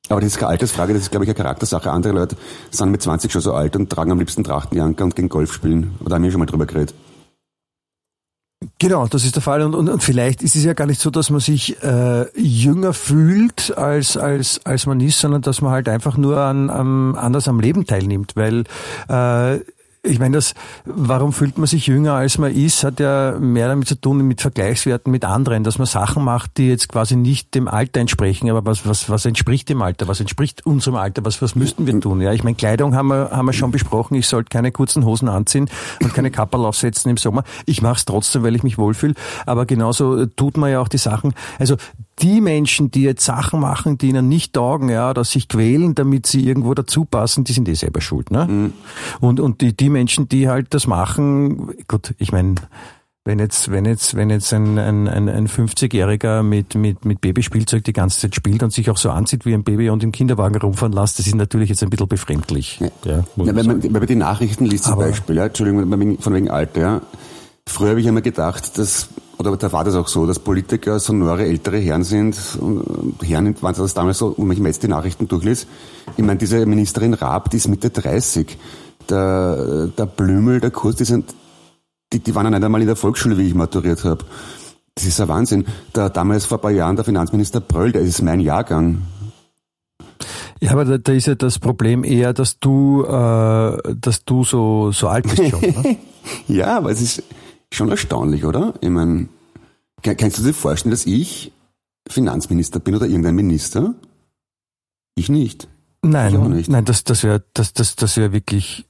Aber das ist keine Altersfrage, das ist, glaube ich, eine Charaktersache. Andere Leute sind mit 20 schon so alt und tragen am liebsten Trachtenjanker und gehen Golf spielen. Da haben wir schon mal drüber geredet. Genau, das ist der Fall. Und, und, und vielleicht ist es ja gar nicht so, dass man sich äh, jünger fühlt, als, als, als man ist, sondern dass man halt einfach nur an, an, anders am Leben teilnimmt. Weil äh, ich meine, das, warum fühlt man sich jünger als man ist, hat ja mehr damit zu tun mit Vergleichswerten mit anderen, dass man Sachen macht, die jetzt quasi nicht dem Alter entsprechen, aber was, was, was entspricht dem Alter, was entspricht unserem Alter, was, was müssten wir tun? Ja, ich meine, Kleidung haben wir, haben wir schon besprochen, ich sollte keine kurzen Hosen anziehen und keine Kapperl aufsetzen im Sommer. Ich mache es trotzdem, weil ich mich wohlfühle, aber genauso tut man ja auch die Sachen, also die Menschen, die jetzt Sachen machen, die ihnen nicht taugen, ja, oder sich quälen, damit sie irgendwo dazu passen, die sind eh selber schuld. Ne? Mhm. Und, und die, die Menschen, die halt das machen, gut, ich meine, wenn jetzt, wenn jetzt, wenn jetzt ein, ein, ein 50-Jähriger mit, mit, mit Babyspielzeug die ganze Zeit spielt und sich auch so anzieht wie ein Baby und im Kinderwagen rumfahren lässt, das ist natürlich jetzt ein bisschen befremdlich. Ja. Ja, ja, wenn, man, wenn man die Nachrichten liest zum Aber Beispiel, ja, Entschuldigung, von wegen Alter, ja. Früher habe ich immer gedacht, dass oder da war das auch so, dass Politiker sonore ältere Herren sind. Und Herren waren das damals so, wenn ich mir jetzt die Nachrichten durchlese. Ich meine, diese Ministerin Raab, die ist Mitte 30. Der, der Blümel, der Kurs, die sind, die, die waren ja nicht einmal in der Volksschule, wie ich maturiert habe. Das ist ein Wahnsinn. Der, damals vor ein paar Jahren der Finanzminister Bröll, der ist mein Jahrgang. Ja, aber da, da ist ja das Problem eher, dass du, äh, dass du so, so alt bist schon. Ne? [LAUGHS] ja, aber es ist, Schon erstaunlich, oder? Ich meine, kannst du dir vorstellen, dass ich Finanzminister bin oder irgendein Minister? Ich nicht. Nein, ich nicht. nein, das, das wäre, das, das, das wäre wirklich,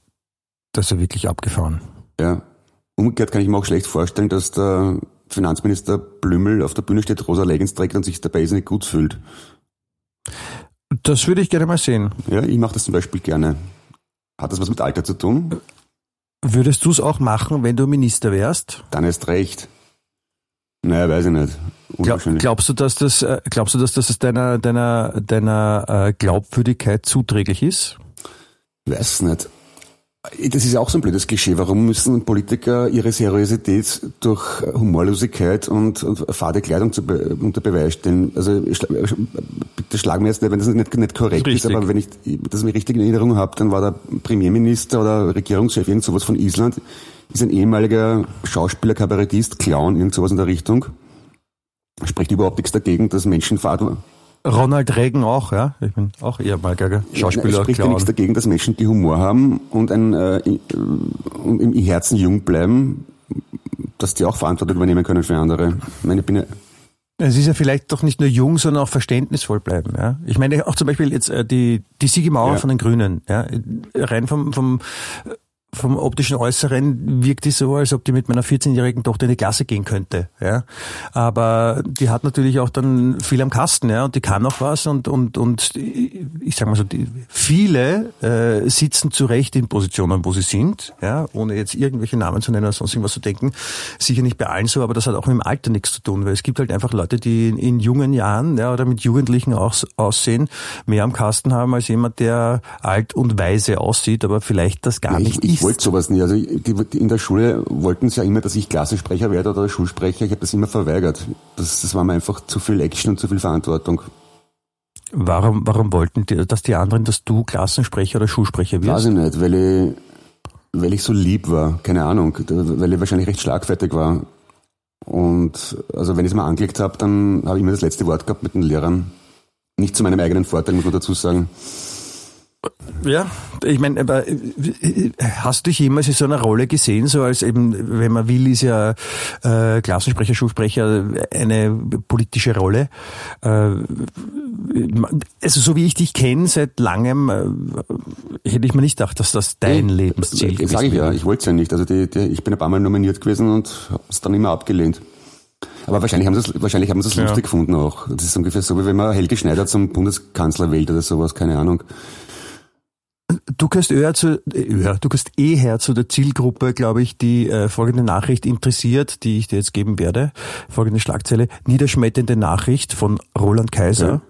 das wäre wirklich abgefahren. Ja. Umgekehrt kann ich mir auch schlecht vorstellen, dass der Finanzminister Blümel auf der Bühne steht, rosa Leggings trägt und sich dabei nicht gut fühlt. Das würde ich gerne mal sehen. Ja, ich mache das zum Beispiel gerne. Hat das was mit Alter zu tun? Würdest du es auch machen, wenn du Minister wärst? Dann ist recht. Naja, weiß ich nicht. Glaub, glaubst du, dass das, äh, glaubst du, dass das deiner, deiner, deiner äh, Glaubwürdigkeit zuträglich ist? Weiß nicht. Das ist ja auch so ein blödes Klischee. Warum müssen Politiker ihre Seriosität durch Humorlosigkeit und, und fade Kleidung zu be unter Beweis stellen? Also bitte schlagen mir jetzt nicht, wenn das nicht, nicht korrekt richtig. ist, aber wenn ich das mir richtig in Erinnerung habe, dann war der Premierminister oder Regierungschef irgend sowas von Island, ist ein ehemaliger Schauspieler, Kabarettist, Clown, irgend sowas in der Richtung. Spricht überhaupt nichts dagegen, dass Menschen fad Ronald Reagan auch, ja. Ich bin auch ehemaliger Schauspieler. Es spricht ja nichts dagegen, dass Menschen, die Humor haben und ein, äh, im Herzen jung bleiben, dass die auch Verantwortung übernehmen können für andere. Ich meine, ich bin ja es ist ja vielleicht doch nicht nur jung, sondern auch verständnisvoll bleiben. Ja? Ich meine auch zum Beispiel jetzt äh, die die Sigi Mauer ja. von den Grünen. Ja? Rein vom vom vom optischen Äußeren wirkt die so, als ob die mit meiner 14-jährigen Tochter in die Klasse gehen könnte. Ja. Aber die hat natürlich auch dann viel am Kasten, ja, und die kann auch was und und und ich sag mal so, die, viele äh, sitzen zu Recht in Positionen, wo sie sind, ja, ohne jetzt irgendwelche Namen zu nennen oder sonst irgendwas zu denken. Sicher nicht bei allen so, aber das hat auch mit dem Alter nichts zu tun, weil es gibt halt einfach Leute, die in, in jungen Jahren ja, oder mit Jugendlichen aus, aussehen, mehr am Kasten haben als jemand, der alt und weise aussieht, aber vielleicht das gar ja, nicht ich, ist. Ich wollte sowas nie. Also in der Schule wollten sie ja immer, dass ich Klassensprecher werde oder Schulsprecher. Ich habe das immer verweigert. Das, das war mir einfach zu viel Action und zu viel Verantwortung. Warum, warum wollten die, dass die anderen, dass du Klassensprecher oder Schulsprecher wirst? Weiß ich nicht, weil ich, weil ich so lieb war. Keine Ahnung. Weil ich wahrscheinlich recht schlagfertig war. Und also wenn ich es mal angelegt habe, dann habe ich immer das letzte Wort gehabt mit den Lehrern. Nicht zu meinem eigenen Vorteil, muss man dazu sagen. Ja, ich meine, aber äh, hast du dich jemals in so einer Rolle gesehen, so als eben, wenn man will, ist ja äh, Klassensprecher, Schulsprecher eine politische Rolle. Äh, also so wie ich dich kenne seit langem, äh, hätte ich mir nicht gedacht, dass das dein nee, Lebensziel ist. Sag ich ja, ich wollte es ja nicht. Also die, die, ich bin ein paar Mal nominiert gewesen und habe es dann immer abgelehnt. Aber wahrscheinlich haben sie es, wahrscheinlich haben sie es ja. lustig gefunden auch. Das ist ungefähr so, wie wenn man Helge Schneider zum Bundeskanzler wählt oder sowas, keine Ahnung. Du gehörst eher zu, ja, du gehörst eher zu der Zielgruppe, glaube ich, die äh, folgende Nachricht interessiert, die ich dir jetzt geben werde. Folgende Schlagzeile. Niederschmetternde Nachricht von Roland Kaiser. Ja.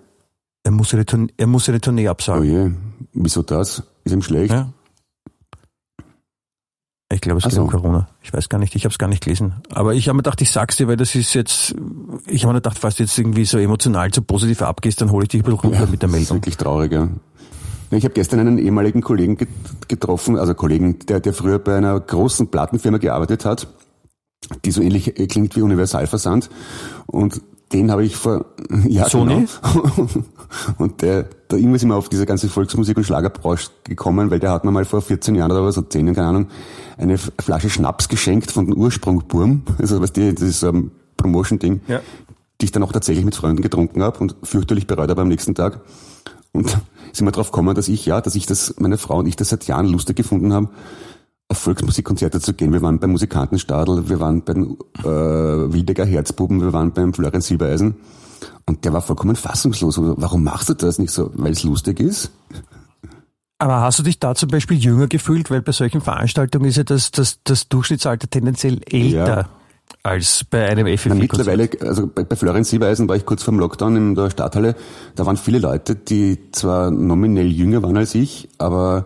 Er muss eine, Tournee, er muss eine Tournee absagen. Oh je. Wieso das? Ist ihm schlecht? Ja. Ich glaube, es geht so. um Corona. Ich weiß gar nicht, ich habe es gar nicht gelesen. Aber ich habe mir gedacht, ich sag's dir, weil das ist jetzt, ich habe mir gedacht, falls du jetzt irgendwie so emotional, so positiv abgehst, dann hole ich dich ein bisschen runter ja, mit der Meldung. Das ist wirklich traurig, ja. Ich habe gestern einen ehemaligen Kollegen getroffen, also Kollegen, der, der früher bei einer großen Plattenfirma gearbeitet hat, die so ähnlich äh, klingt wie Universalversand. Und den habe ich vor [LAUGHS] ja, Sony? Genau. [LAUGHS] Und der, da irgendwie ist immer auf diese ganze Volksmusik- und Schlagerbranche gekommen, weil der hat mir mal vor 14 Jahren oder was, so 10 Jahren, keine Ahnung, eine Flasche Schnaps geschenkt von den Ursprungburm. [LAUGHS] Also was die, das ist so ein Promotion-Ding, ja. die ich dann auch tatsächlich mit Freunden getrunken habe und fürchterlich bereut habe am nächsten Tag. Und sind wir drauf gekommen, dass ich, ja, dass ich das, meine Frau und ich das seit Jahren lustig gefunden haben, auf Volksmusikkonzerte zu gehen. Wir waren beim Musikantenstadel, wir waren bei den äh, Wildecker Herzbuben, wir waren beim Florian Silbereisen. Und der war vollkommen fassungslos. Warum machst du das nicht so? Weil es lustig ist? Aber hast du dich da zum Beispiel jünger gefühlt? Weil bei solchen Veranstaltungen ist ja das, das, das Durchschnittsalter tendenziell älter. Ja als bei einem FFI. Mittlerweile, also bei, bei Florian Siebeisen war ich kurz vor dem Lockdown in der Stadthalle, da waren viele Leute, die zwar nominell jünger waren als ich, aber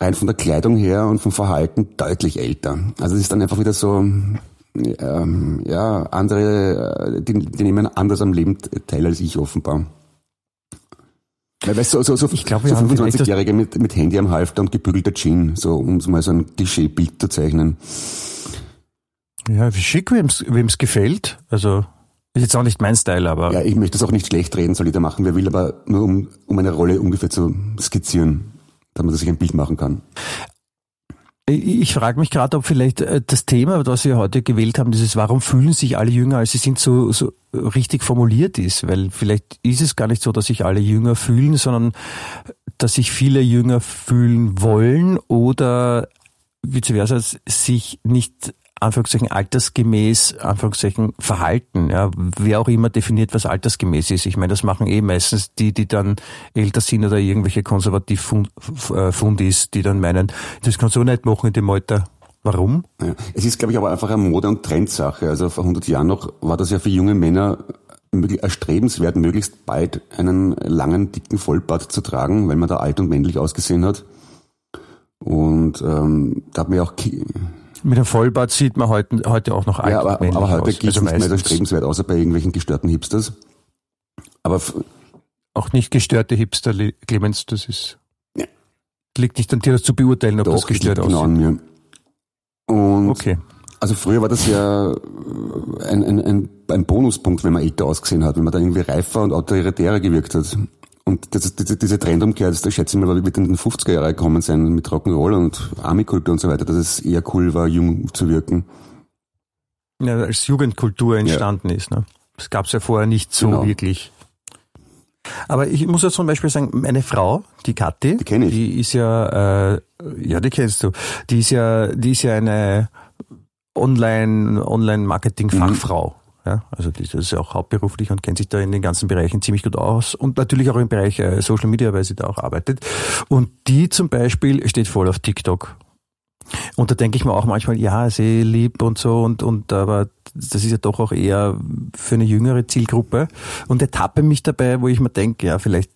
rein von der Kleidung her und vom Verhalten deutlich älter. Also es ist dann einfach wieder so, ähm, ja, andere, die, die nehmen anders am Leben teil als ich offenbar. Weil, weißt du, so, so, so, so 25-Jährige mit, mit Handy am Halfter und gebügelter Jeans, so um mal so ein Klischeebild zu zeichnen. Ja, wie schick, wem es gefällt. Also ist jetzt auch nicht mein Style, aber. Ja, ich möchte das auch nicht schlecht reden, soll jeder machen, wer will, aber nur um, um eine Rolle ungefähr zu skizzieren, damit man sich ein Bild machen kann. Ich frage mich gerade, ob vielleicht äh, das Thema, das wir heute gewählt haben, dieses Warum fühlen sich alle jünger, als sie sind, so, so richtig formuliert ist. Weil vielleicht ist es gar nicht so, dass sich alle jünger fühlen, sondern dass sich viele jünger fühlen wollen oder vice versa sich nicht Anführungszeichen altersgemäß, Anführungszeichen Verhalten, ja, wer auch immer definiert, was altersgemäß ist. Ich meine, das machen eh meistens die, die dann älter sind oder irgendwelche konservativ äh, Fundis, die dann meinen, das kannst du nicht machen in dem Alter. Warum? Ja, es ist, glaube ich, aber einfach eine Mode- und Trendsache. Also vor 100 Jahren noch war das ja für junge Männer erstrebenswert, möglichst bald einen langen, dicken Vollbart zu tragen, weil man da alt und männlich ausgesehen hat. Und ähm, da hat man ja auch mit dem Vollbart sieht man heute, heute auch noch alt Ja, aber, aber heute geht es also nicht mehr so strebenswert, außer bei irgendwelchen gestörten Hipsters. Aber auch nicht gestörte Hipster, Clemens, das ist ja. liegt nicht an dir, das zu beurteilen, ob Doch, das gestört aussieht. Genau an mir. Und okay. Also früher war das ja ein, ein, ein, ein Bonuspunkt, wenn man älter ausgesehen hat, wenn man da irgendwie reifer und autoritärer gewirkt hat. Und das, diese, diese Trendumkehr, das, das schätze ich mal, wird in den 50er Jahren gekommen sein mit Rock'n'Roll und Army-Kultur und so weiter, dass es eher cool war, jung zu wirken. Ja, als Jugendkultur entstanden ja. ist. Ne? Das gab es ja vorher nicht so genau. wirklich. Aber ich muss ja zum Beispiel sagen, meine Frau, die Kathi, die, kenn ich. die ist ja, äh, ja, die kennst du, die ist ja, die ist ja eine Online, Online-Marketing-Fachfrau. Mhm. Ja, also die ist ja auch hauptberuflich und kennt sich da in den ganzen Bereichen ziemlich gut aus und natürlich auch im Bereich äh, Social Media, weil sie da auch arbeitet. Und die zum Beispiel steht voll auf TikTok. Und da denke ich mir auch manchmal, ja, sehr lieb und so und, und aber das ist ja doch auch eher für eine jüngere Zielgruppe und ertappe mich dabei, wo ich mir denke, ja, vielleicht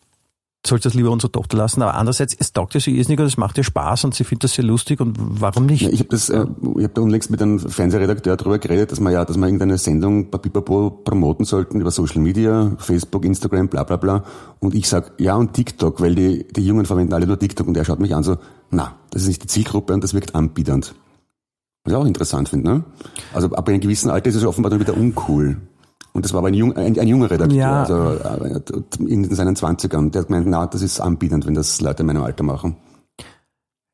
sollst das lieber unsere Tochter lassen. Aber andererseits, es taugt ihr sie nicht und es macht ihr Spaß und sie findet das sehr lustig und warum nicht? Ja, ich habe das, äh, ich habe da unlängst mit einem Fernsehredakteur darüber geredet, dass man ja, dass man irgendeine Sendung bei Pipapo promoten sollten über Social Media, Facebook, Instagram, bla bla bla. Und ich sag ja und TikTok, weil die, die Jungen verwenden alle nur TikTok und er schaut mich an so, na, das ist nicht die Zielgruppe und das wirkt anbiedernd. Was ich auch interessant finde, ne? Also ab einem gewissen Alter ist es offenbar dann wieder uncool. Und das war aber ein, jung, ein, ein junger Redakteur, ja. also äh, in seinen Zwanzigern. Der hat gemeint, na, das ist anbietend, wenn das Leute in meinem Alter machen.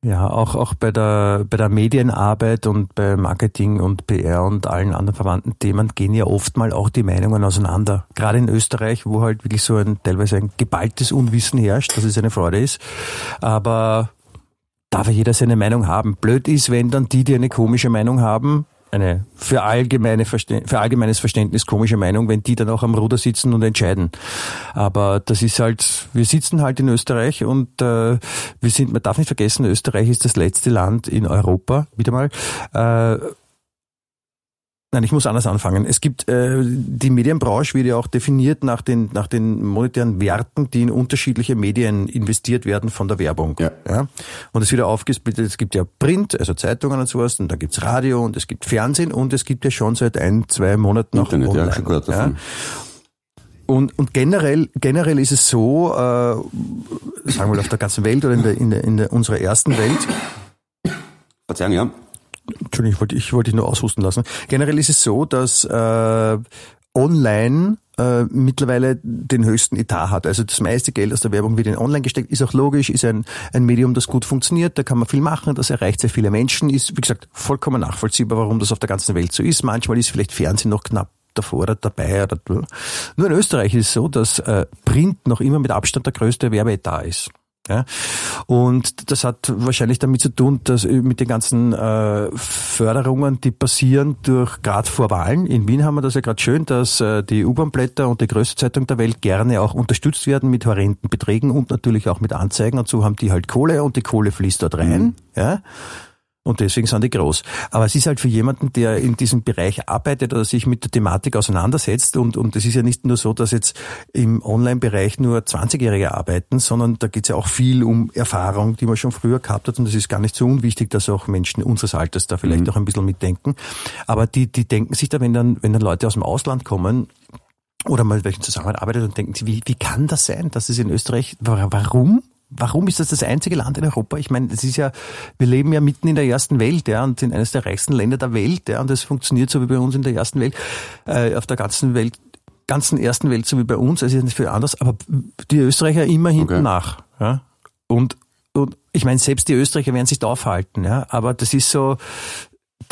Ja, auch, auch bei der, bei der Medienarbeit und bei Marketing und PR und allen anderen verwandten Themen gehen ja oft mal auch die Meinungen auseinander. Gerade in Österreich, wo halt wirklich so ein, teilweise ein geballtes Unwissen herrscht, dass es eine Freude ist. Aber darf ja jeder seine Meinung haben. Blöd ist, wenn dann die, die eine komische Meinung haben, eine für, allgemeine für allgemeines Verständnis komische Meinung, wenn die dann auch am Ruder sitzen und entscheiden. Aber das ist halt, wir sitzen halt in Österreich und äh, wir sind, man darf nicht vergessen, Österreich ist das letzte Land in Europa, wieder mal, äh, Nein, ich muss anders anfangen. Es gibt äh, die Medienbranche wird ja auch definiert nach den nach den monetären Werten, die in unterschiedliche Medien investiert werden von der Werbung. Ja. ja? Und es wird ja aufgesplittet. Es gibt ja Print, also Zeitungen und sowas, und da gibt's Radio und es gibt Fernsehen und es gibt ja schon seit ein zwei Monaten noch Internet. Online, ja, schon gehört davon. Ja? Und, und generell, generell ist es so, äh, sagen wir mal auf der ganzen Welt oder in, der, in, der, in der, unserer ersten Welt. Verzeihung, ja. Entschuldigung, ich wollte, ich wollte dich nur aushusten lassen. Generell ist es so, dass äh, online äh, mittlerweile den höchsten Etat hat. Also das meiste Geld aus der Werbung wird in online gesteckt, ist auch logisch, ist ein, ein Medium, das gut funktioniert, da kann man viel machen, das erreicht sehr viele Menschen, ist, wie gesagt, vollkommen nachvollziehbar, warum das auf der ganzen Welt so ist. Manchmal ist vielleicht Fernsehen noch knapp davor oder dabei. Oder, nur in Österreich ist es so, dass äh, Print noch immer mit Abstand der größte Werbeetat ist. Ja? Und das hat wahrscheinlich damit zu tun, dass mit den ganzen äh, Förderungen, die passieren durch gerade vor Wahlen. In Wien haben wir das ja gerade schön, dass äh, die U-Bahn-Blätter und die größte Zeitung der Welt gerne auch unterstützt werden mit horrenden Beträgen und natürlich auch mit Anzeigen. Und so haben die halt Kohle und die Kohle fließt dort rein. Mhm. Ja? Und deswegen sind die groß. Aber es ist halt für jemanden, der in diesem Bereich arbeitet oder sich mit der Thematik auseinandersetzt und, und es ist ja nicht nur so, dass jetzt im Online-Bereich nur 20-Jährige arbeiten, sondern da geht es ja auch viel um Erfahrung, die man schon früher gehabt hat und es ist gar nicht so unwichtig, dass auch Menschen unseres Alters da vielleicht mhm. auch ein bisschen mitdenken. Aber die, die denken sich da, wenn dann, wenn dann Leute aus dem Ausland kommen, oder mal welchen Zusammenarbeit arbeitet und denken sie, wie, wie kann das sein, dass es in Österreich, warum Warum ist das das einzige Land in Europa? Ich meine, es ist ja, wir leben ja mitten in der ersten Welt, ja, und sind eines der reichsten Länder der Welt, ja, und das funktioniert so wie bei uns in der ersten Welt, äh, auf der ganzen Welt, ganzen ersten Welt so wie bei uns, es ist nicht viel anders, aber die Österreicher immer hinten okay. nach, ja. Und, und ich meine, selbst die Österreicher werden sich da aufhalten, ja, aber das ist so,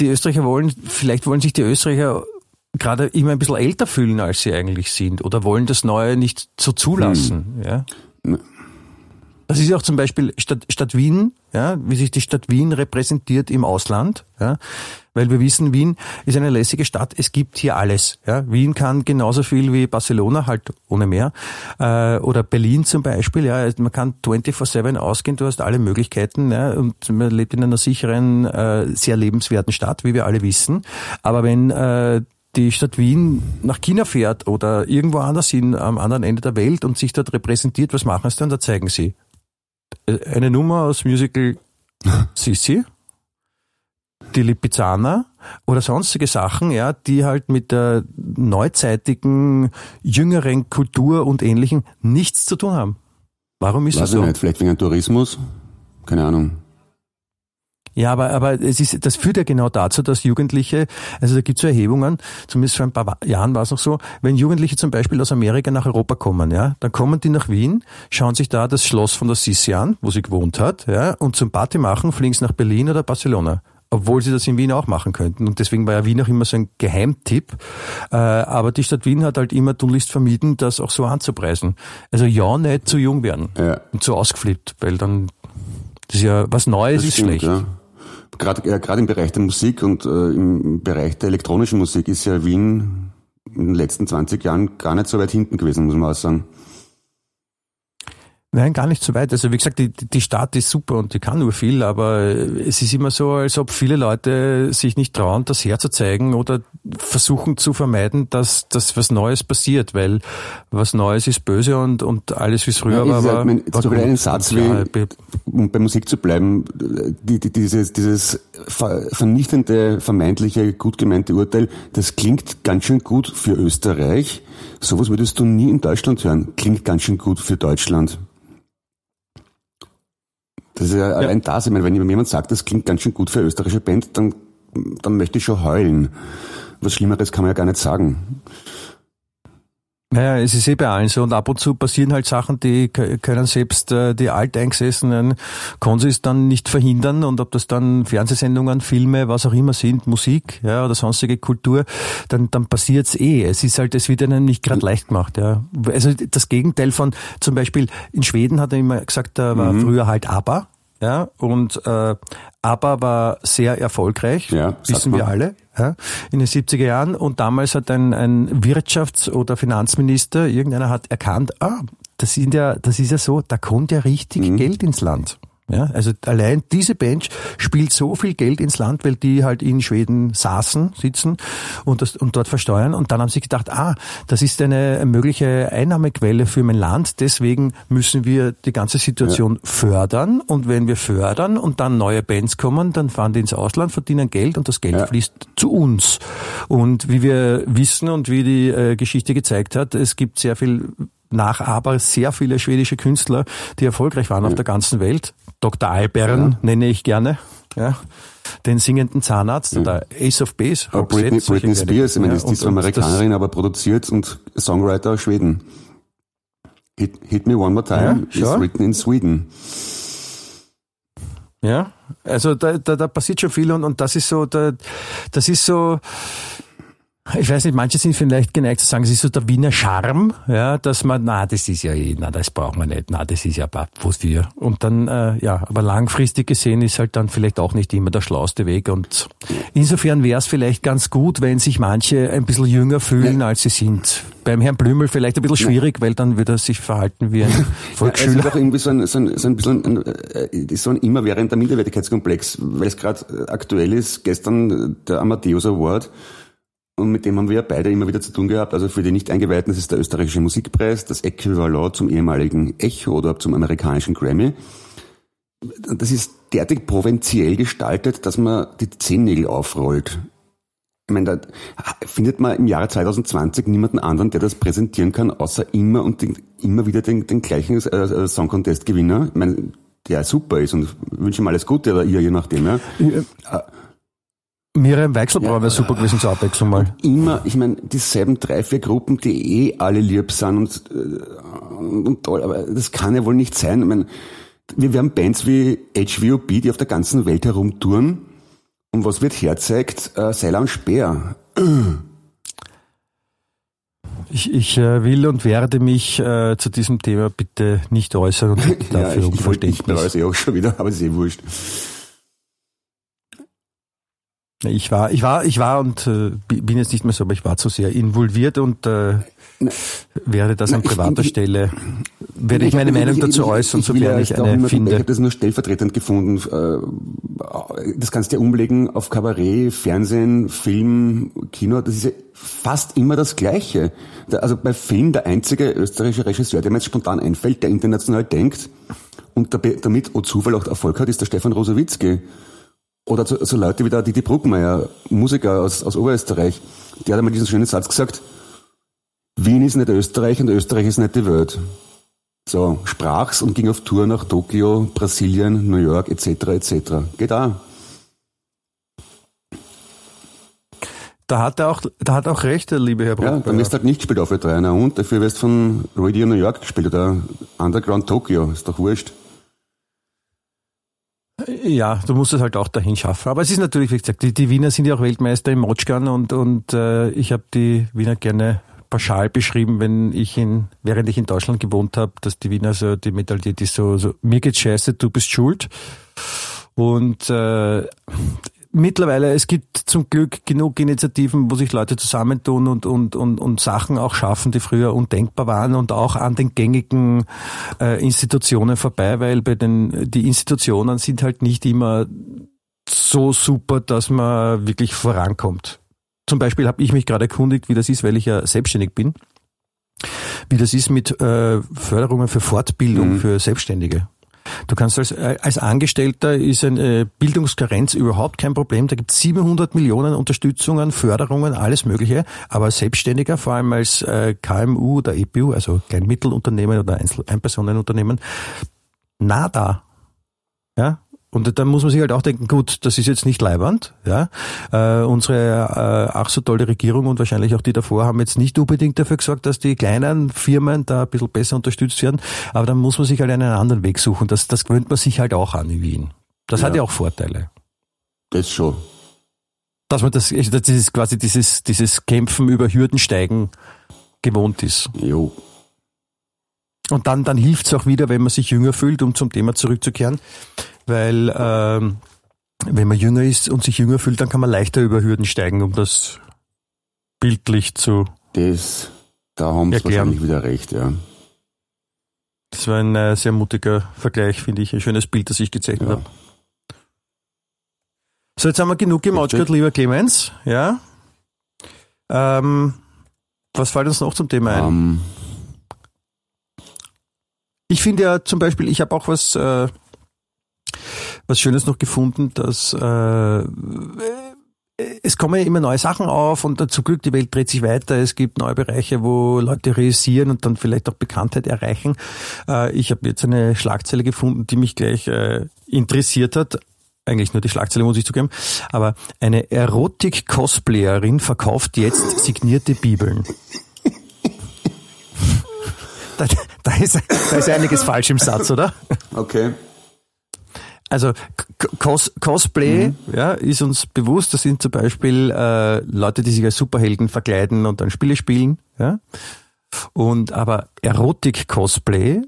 die Österreicher wollen, vielleicht wollen sich die Österreicher gerade immer ein bisschen älter fühlen, als sie eigentlich sind, oder wollen das Neue nicht so zulassen, hm. ja. Das ist auch zum Beispiel Stadt, Stadt Wien, ja, wie sich die Stadt Wien repräsentiert im Ausland, ja, weil wir wissen, Wien ist eine lässige Stadt. Es gibt hier alles. Ja. Wien kann genauso viel wie Barcelona, halt ohne mehr, äh, oder Berlin zum Beispiel. Ja, man kann 24/7 ausgehen. Du hast alle Möglichkeiten ja, und man lebt in einer sicheren, äh, sehr lebenswerten Stadt, wie wir alle wissen. Aber wenn äh, die Stadt Wien nach China fährt oder irgendwo anders hin am anderen Ende der Welt und sich dort repräsentiert, was machen sie dann? Da zeigen sie eine Nummer aus Musical [LAUGHS] Sissi, die Lipizzaner oder sonstige Sachen, ja, die halt mit der neuzeitigen, jüngeren Kultur und Ähnlichem nichts zu tun haben. Warum ist Weiß das so? Nicht. Vielleicht wegen Tourismus? Keine Ahnung. Ja, aber, aber es ist, das führt ja genau dazu, dass Jugendliche, also da gibt es so Erhebungen, zumindest vor ein paar Jahren war es noch so, wenn Jugendliche zum Beispiel aus Amerika nach Europa kommen, ja, dann kommen die nach Wien, schauen sich da das Schloss von der Sissi an, wo sie gewohnt hat, ja, und zum Party machen fliegen sie nach Berlin oder Barcelona obwohl sie das in Wien auch machen könnten. Und deswegen war ja Wien auch immer so ein Geheimtipp. Äh, aber die Stadt Wien hat halt immer tunlichst vermieden, das auch so anzupreisen. Also ja, nicht zu jung werden ja. und zu ausgeflippt, weil dann das ist ja was Neues das ist stimmt, schlecht. Ja. Gerade ja, gerade im Bereich der Musik und äh, im Bereich der elektronischen Musik ist ja Wien in den letzten 20 Jahren gar nicht so weit hinten gewesen, muss man auch sagen. Nein, gar nicht so weit. Also wie gesagt, die, die Stadt ist super und die kann nur viel, aber es ist immer so, als ob viele Leute sich nicht trauen, das herzuzeigen oder versuchen zu vermeiden, dass, dass was Neues passiert, weil was Neues ist böse und, und alles wie es früher ja, war. Mein, zum Beispiel einen Satz, wie, um bei Musik zu bleiben, die, die, dieses, dieses vernichtende, vermeintliche, gut gemeinte Urteil, das klingt ganz schön gut für Österreich. Sowas würdest du nie in Deutschland hören. Klingt ganz schön gut für Deutschland. Das ist ja, ja. allein das. Ich meine, wenn jemand sagt, das klingt ganz schön gut für eine österreichische Band, dann, dann möchte ich schon heulen. Was Schlimmeres kann man ja gar nicht sagen. Naja, es ist eh bei allen so und ab und zu passieren halt Sachen, die können selbst äh, die alteingesessenen Konsis dann nicht verhindern und ob das dann Fernsehsendungen, Filme, was auch immer sind, Musik ja, oder sonstige Kultur, dann, dann passiert's eh. Es ist halt, es wird einem nicht gerade leicht gemacht. Ja. Also das Gegenteil von zum Beispiel in Schweden hat er immer gesagt, da war mhm. früher halt ABBA, ja, und äh, ABBA war sehr erfolgreich, ja, wissen wir alle, ja, in den 70er Jahren. Und damals hat ein, ein Wirtschafts- oder Finanzminister, irgendeiner hat erkannt, ah, das, sind ja, das ist ja so, da kommt ja richtig mhm. Geld ins Land. Ja, also allein diese Bench spielt so viel Geld ins Land, weil die halt in Schweden saßen, sitzen und, das, und dort versteuern. Und dann haben sie gedacht, ah, das ist eine mögliche Einnahmequelle für mein Land. Deswegen müssen wir die ganze Situation ja. fördern. Und wenn wir fördern und dann neue Bands kommen, dann fahren die ins Ausland, verdienen Geld und das Geld ja. fließt zu uns. Und wie wir wissen und wie die äh, Geschichte gezeigt hat, es gibt sehr viel nach aber sehr viele schwedische Künstler, die erfolgreich waren ja. auf der ganzen Welt. Dr. Albern ja. nenne ich gerne. Ja, den singenden Zahnarzt ja. oder Ace of Base. Aber Britney, Britney Spears, ich meine, ist zwar Amerikanerin, aber produziert und Songwriter aus Schweden. Hit, Hit Me One More Time ja, is written in Sweden. Ja, also da, da, da passiert schon viel und, und das ist so, da, das ist so, ich weiß nicht, manche sind vielleicht geneigt zu sagen, es ist so der Wiener Charme, ja, dass man, na, das ist ja eh, na, das braucht man nicht, na, das ist ja wofür. Und dann, äh, ja, aber langfristig gesehen ist halt dann vielleicht auch nicht immer der schlauste Weg. Und insofern wäre es vielleicht ganz gut, wenn sich manche ein bisschen jünger fühlen, ja. als sie sind. Beim Herrn Blümel vielleicht ein bisschen schwierig, ja. weil dann würde er sich verhalten wie ein Volksschüler. Ja, es ist auch irgendwie so ein, so ein, so ein bisschen ein, äh, so ein immerwährender Minderwertigkeitskomplex, weil es gerade aktuell ist. Gestern der Amadeus Award und mit dem haben wir beide immer wieder zu tun gehabt. Also für die Nicht-Eingeweihten, das ist der österreichische Musikpreis, das Äquivalent zum ehemaligen Echo oder zum amerikanischen Grammy. Das ist derartig provinziell gestaltet, dass man die Zehennägel aufrollt. Ich meine, da findet man im Jahre 2020 niemanden anderen, der das präsentieren kann, außer immer und den, immer wieder den, den gleichen äh, Song Contest Gewinner. Ich meine, der super ist und wünsche ihm alles Gute oder ihr, je nachdem. Ja. ja. Miriam Weichselbrauer ja, wäre super gewesen zur Abwechslung mal. Immer, ich meine, dieselben drei, vier Gruppen, die eh alle lieb sind und, äh, und, und toll, aber das kann ja wohl nicht sein. Ich meine, wir, wir haben Bands wie HVOB, die auf der ganzen Welt herumtouren. Und was wird herzeigt? Äh, Seiler und Speer. Ich, ich äh, will und werde mich äh, zu diesem Thema bitte nicht äußern und [LAUGHS] dafür ja, ich, um Verständnis. Ich eh auch schon wieder, aber es ist eh wurscht. Ich war, ich war, ich war und äh, bin jetzt nicht mehr so, aber ich war zu sehr involviert und äh, wäre das an privater ich, Stelle, werde ich meine Meinung dazu äußern, sofern ich eine finde. Ich habe das nur stellvertretend gefunden. Äh, das kannst du ja umlegen auf Kabarett, Fernsehen, Film, Kino. Das ist ja fast immer das Gleiche. Also bei Film der einzige österreichische Regisseur, der mir jetzt spontan einfällt, der international denkt und damit, oh Zufall, auch Erfolg hat, ist der Stefan Rosowitzki. Oder so, so Leute wie der Didi Bruckmeier, Musiker aus, aus Oberösterreich, der hat einmal diesen schönen Satz gesagt, Wien ist nicht Österreich und Österreich ist nicht die Welt. So, sprach's und ging auf Tour nach Tokio, Brasilien, New York etc. etc. Geht da. Da hat er auch, da hat auch recht, der liebe Herr Bruckmeier. Ja, dann wirst du halt nicht gespielt auf E3, und? Dafür wirst du von Radio New York gespielt oder Underground Tokio, ist doch wurscht. Ja, du musst es halt auch dahin schaffen. Aber es ist natürlich, wie gesagt, die, die Wiener sind ja auch Weltmeister im Motschkan und, und äh, ich habe die Wiener gerne pauschal beschrieben, wenn ich in, während ich in Deutschland gewohnt habe, dass die Wiener so die Mentalität ist so, so mir geht's scheiße, du bist schuld. Und äh, mittlerweile, es gibt zum Glück genug Initiativen, wo sich Leute zusammentun und, und, und, und Sachen auch schaffen, die früher undenkbar waren und auch an den gängigen äh, Institutionen vorbei, weil bei den, die Institutionen sind halt nicht immer so super, dass man wirklich vorankommt. Zum Beispiel habe ich mich gerade erkundigt, wie das ist, weil ich ja selbstständig bin, wie das ist mit äh, Förderungen für Fortbildung mhm. für Selbstständige. Du kannst als, äh, als Angestellter ist eine Bildungskarenz überhaupt kein Problem. Da gibt es 700 Millionen Unterstützungen, Förderungen, alles Mögliche. Aber als Selbstständiger, vor allem als äh, KMU oder EPU, also Kleinmittelunternehmen oder Einzel Einpersonenunternehmen, nada. Ja, und dann muss man sich halt auch denken, gut, das ist jetzt nicht leibernd. Ja? Äh, unsere äh, ach so tolle Regierung und wahrscheinlich auch die davor haben jetzt nicht unbedingt dafür gesorgt, dass die kleinen Firmen da ein bisschen besser unterstützt werden. Aber dann muss man sich halt einen anderen Weg suchen. Das, das gewöhnt man sich halt auch an in Wien. Das ja. hat ja auch Vorteile. Das schon. Dass man das, das ist quasi dieses, dieses Kämpfen über Hürdensteigen gewohnt ist. Jo. Und dann, dann hilft es auch wieder, wenn man sich jünger fühlt, um zum Thema zurückzukehren weil ähm, wenn man jünger ist und sich jünger fühlt, dann kann man leichter über Hürden steigen, um das bildlich zu das, da haben sie wahrscheinlich wieder recht, ja. Das war ein äh, sehr mutiger Vergleich, finde ich. Ein schönes Bild, das ich gezeichnet ja. habe. So, jetzt haben wir genug gemautschert, lieber Clemens. Ja. Ähm, was fällt uns noch zum Thema ein? Um. Ähm. Ich finde ja zum Beispiel, ich habe auch was äh, was Schönes noch gefunden, dass äh, es kommen ja immer neue Sachen auf und zum Glück die Welt dreht sich weiter. Es gibt neue Bereiche, wo Leute realisieren und dann vielleicht auch Bekanntheit erreichen. Äh, ich habe jetzt eine Schlagzeile gefunden, die mich gleich äh, interessiert hat. Eigentlich nur die Schlagzeile muss ich zugeben. Aber eine Erotik-Cosplayerin verkauft jetzt signierte Bibeln. [LAUGHS] da, da, ist, da ist einiges falsch im Satz, oder? Okay. Also Cos Cosplay mhm. ja, ist uns bewusst, das sind zum Beispiel äh, Leute, die sich als Superhelden verkleiden und dann Spiele spielen. Ja? Und aber Erotik-Cosplay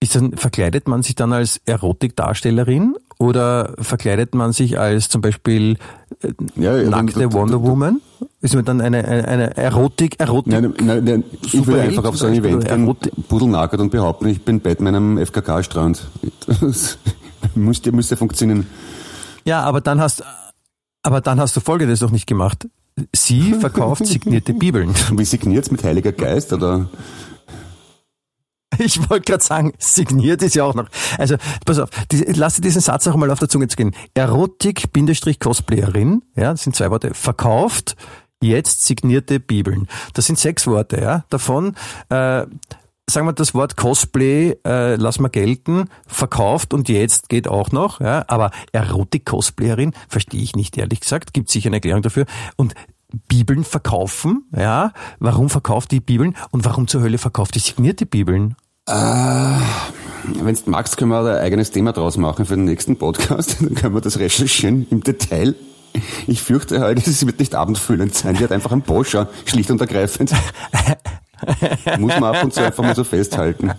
ist dann, verkleidet man sich dann als Erotikdarstellerin oder verkleidet man sich als zum Beispiel äh, ja, nackte Wonder Woman? Ist man dann eine, eine, eine Erotik, Erotik? Nein, nein, nein, ich würde einfach auf so ein Event gehen, pudelnackert und behaupten, ich bin Batman am FKK-Strand. [LAUGHS] [LAUGHS] müsste, müsste funktionieren. Ja, aber dann hast, aber dann hast du Folgendes noch nicht gemacht. Sie [LAUGHS] verkauft signierte Bibeln. [LAUGHS] Wie signiert mit Heiliger Geist oder? Ich wollte gerade sagen, signiert ist ja auch noch. Also, pass auf, die, lass dir diesen Satz auch mal auf der Zunge zu gehen. Erotik-Cosplayerin, ja, das sind zwei Worte, verkauft jetzt signierte Bibeln. Das sind sechs Worte, ja. Davon äh, sagen wir das Wort Cosplay, äh, lass mal gelten, verkauft und jetzt geht auch noch, ja, aber Erotik-Cosplayerin verstehe ich nicht, ehrlich gesagt, gibt sicher eine Erklärung dafür. Und Bibeln verkaufen, ja, warum verkauft die Bibeln und warum zur Hölle verkauft die signierte Bibeln? Äh, Wenn du magst, können wir ein eigenes Thema draus machen für den nächsten Podcast. [LAUGHS] Dann können wir das recherchieren im Detail. Ich fürchte halt, es wird nicht abendfüllend sein. Die hat einfach einen Boscher, schlicht und ergreifend. [LAUGHS] Muss man ab und zu einfach mal so festhalten.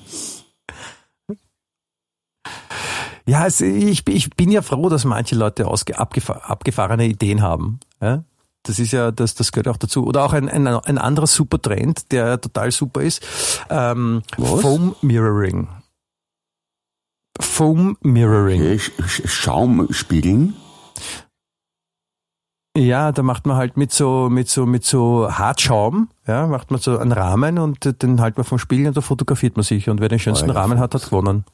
Ja, also ich, ich bin ja froh, dass manche Leute ausge, abgefahr, abgefahrene Ideen haben. Ja? Das ist ja, das, das gehört auch dazu. Oder auch ein, ein, ein anderer super Trend, der total super ist. Ähm, Foam Mirroring. Foam Mirroring. Okay, Schaumspiegeln. Ja, da macht man halt mit so, mit so, mit so Hartschaum, ja, macht man so einen Rahmen und den halt man vom Spiegel und da fotografiert man sich und wer den schönsten oh, ja, Rahmen hat, hat gewonnen.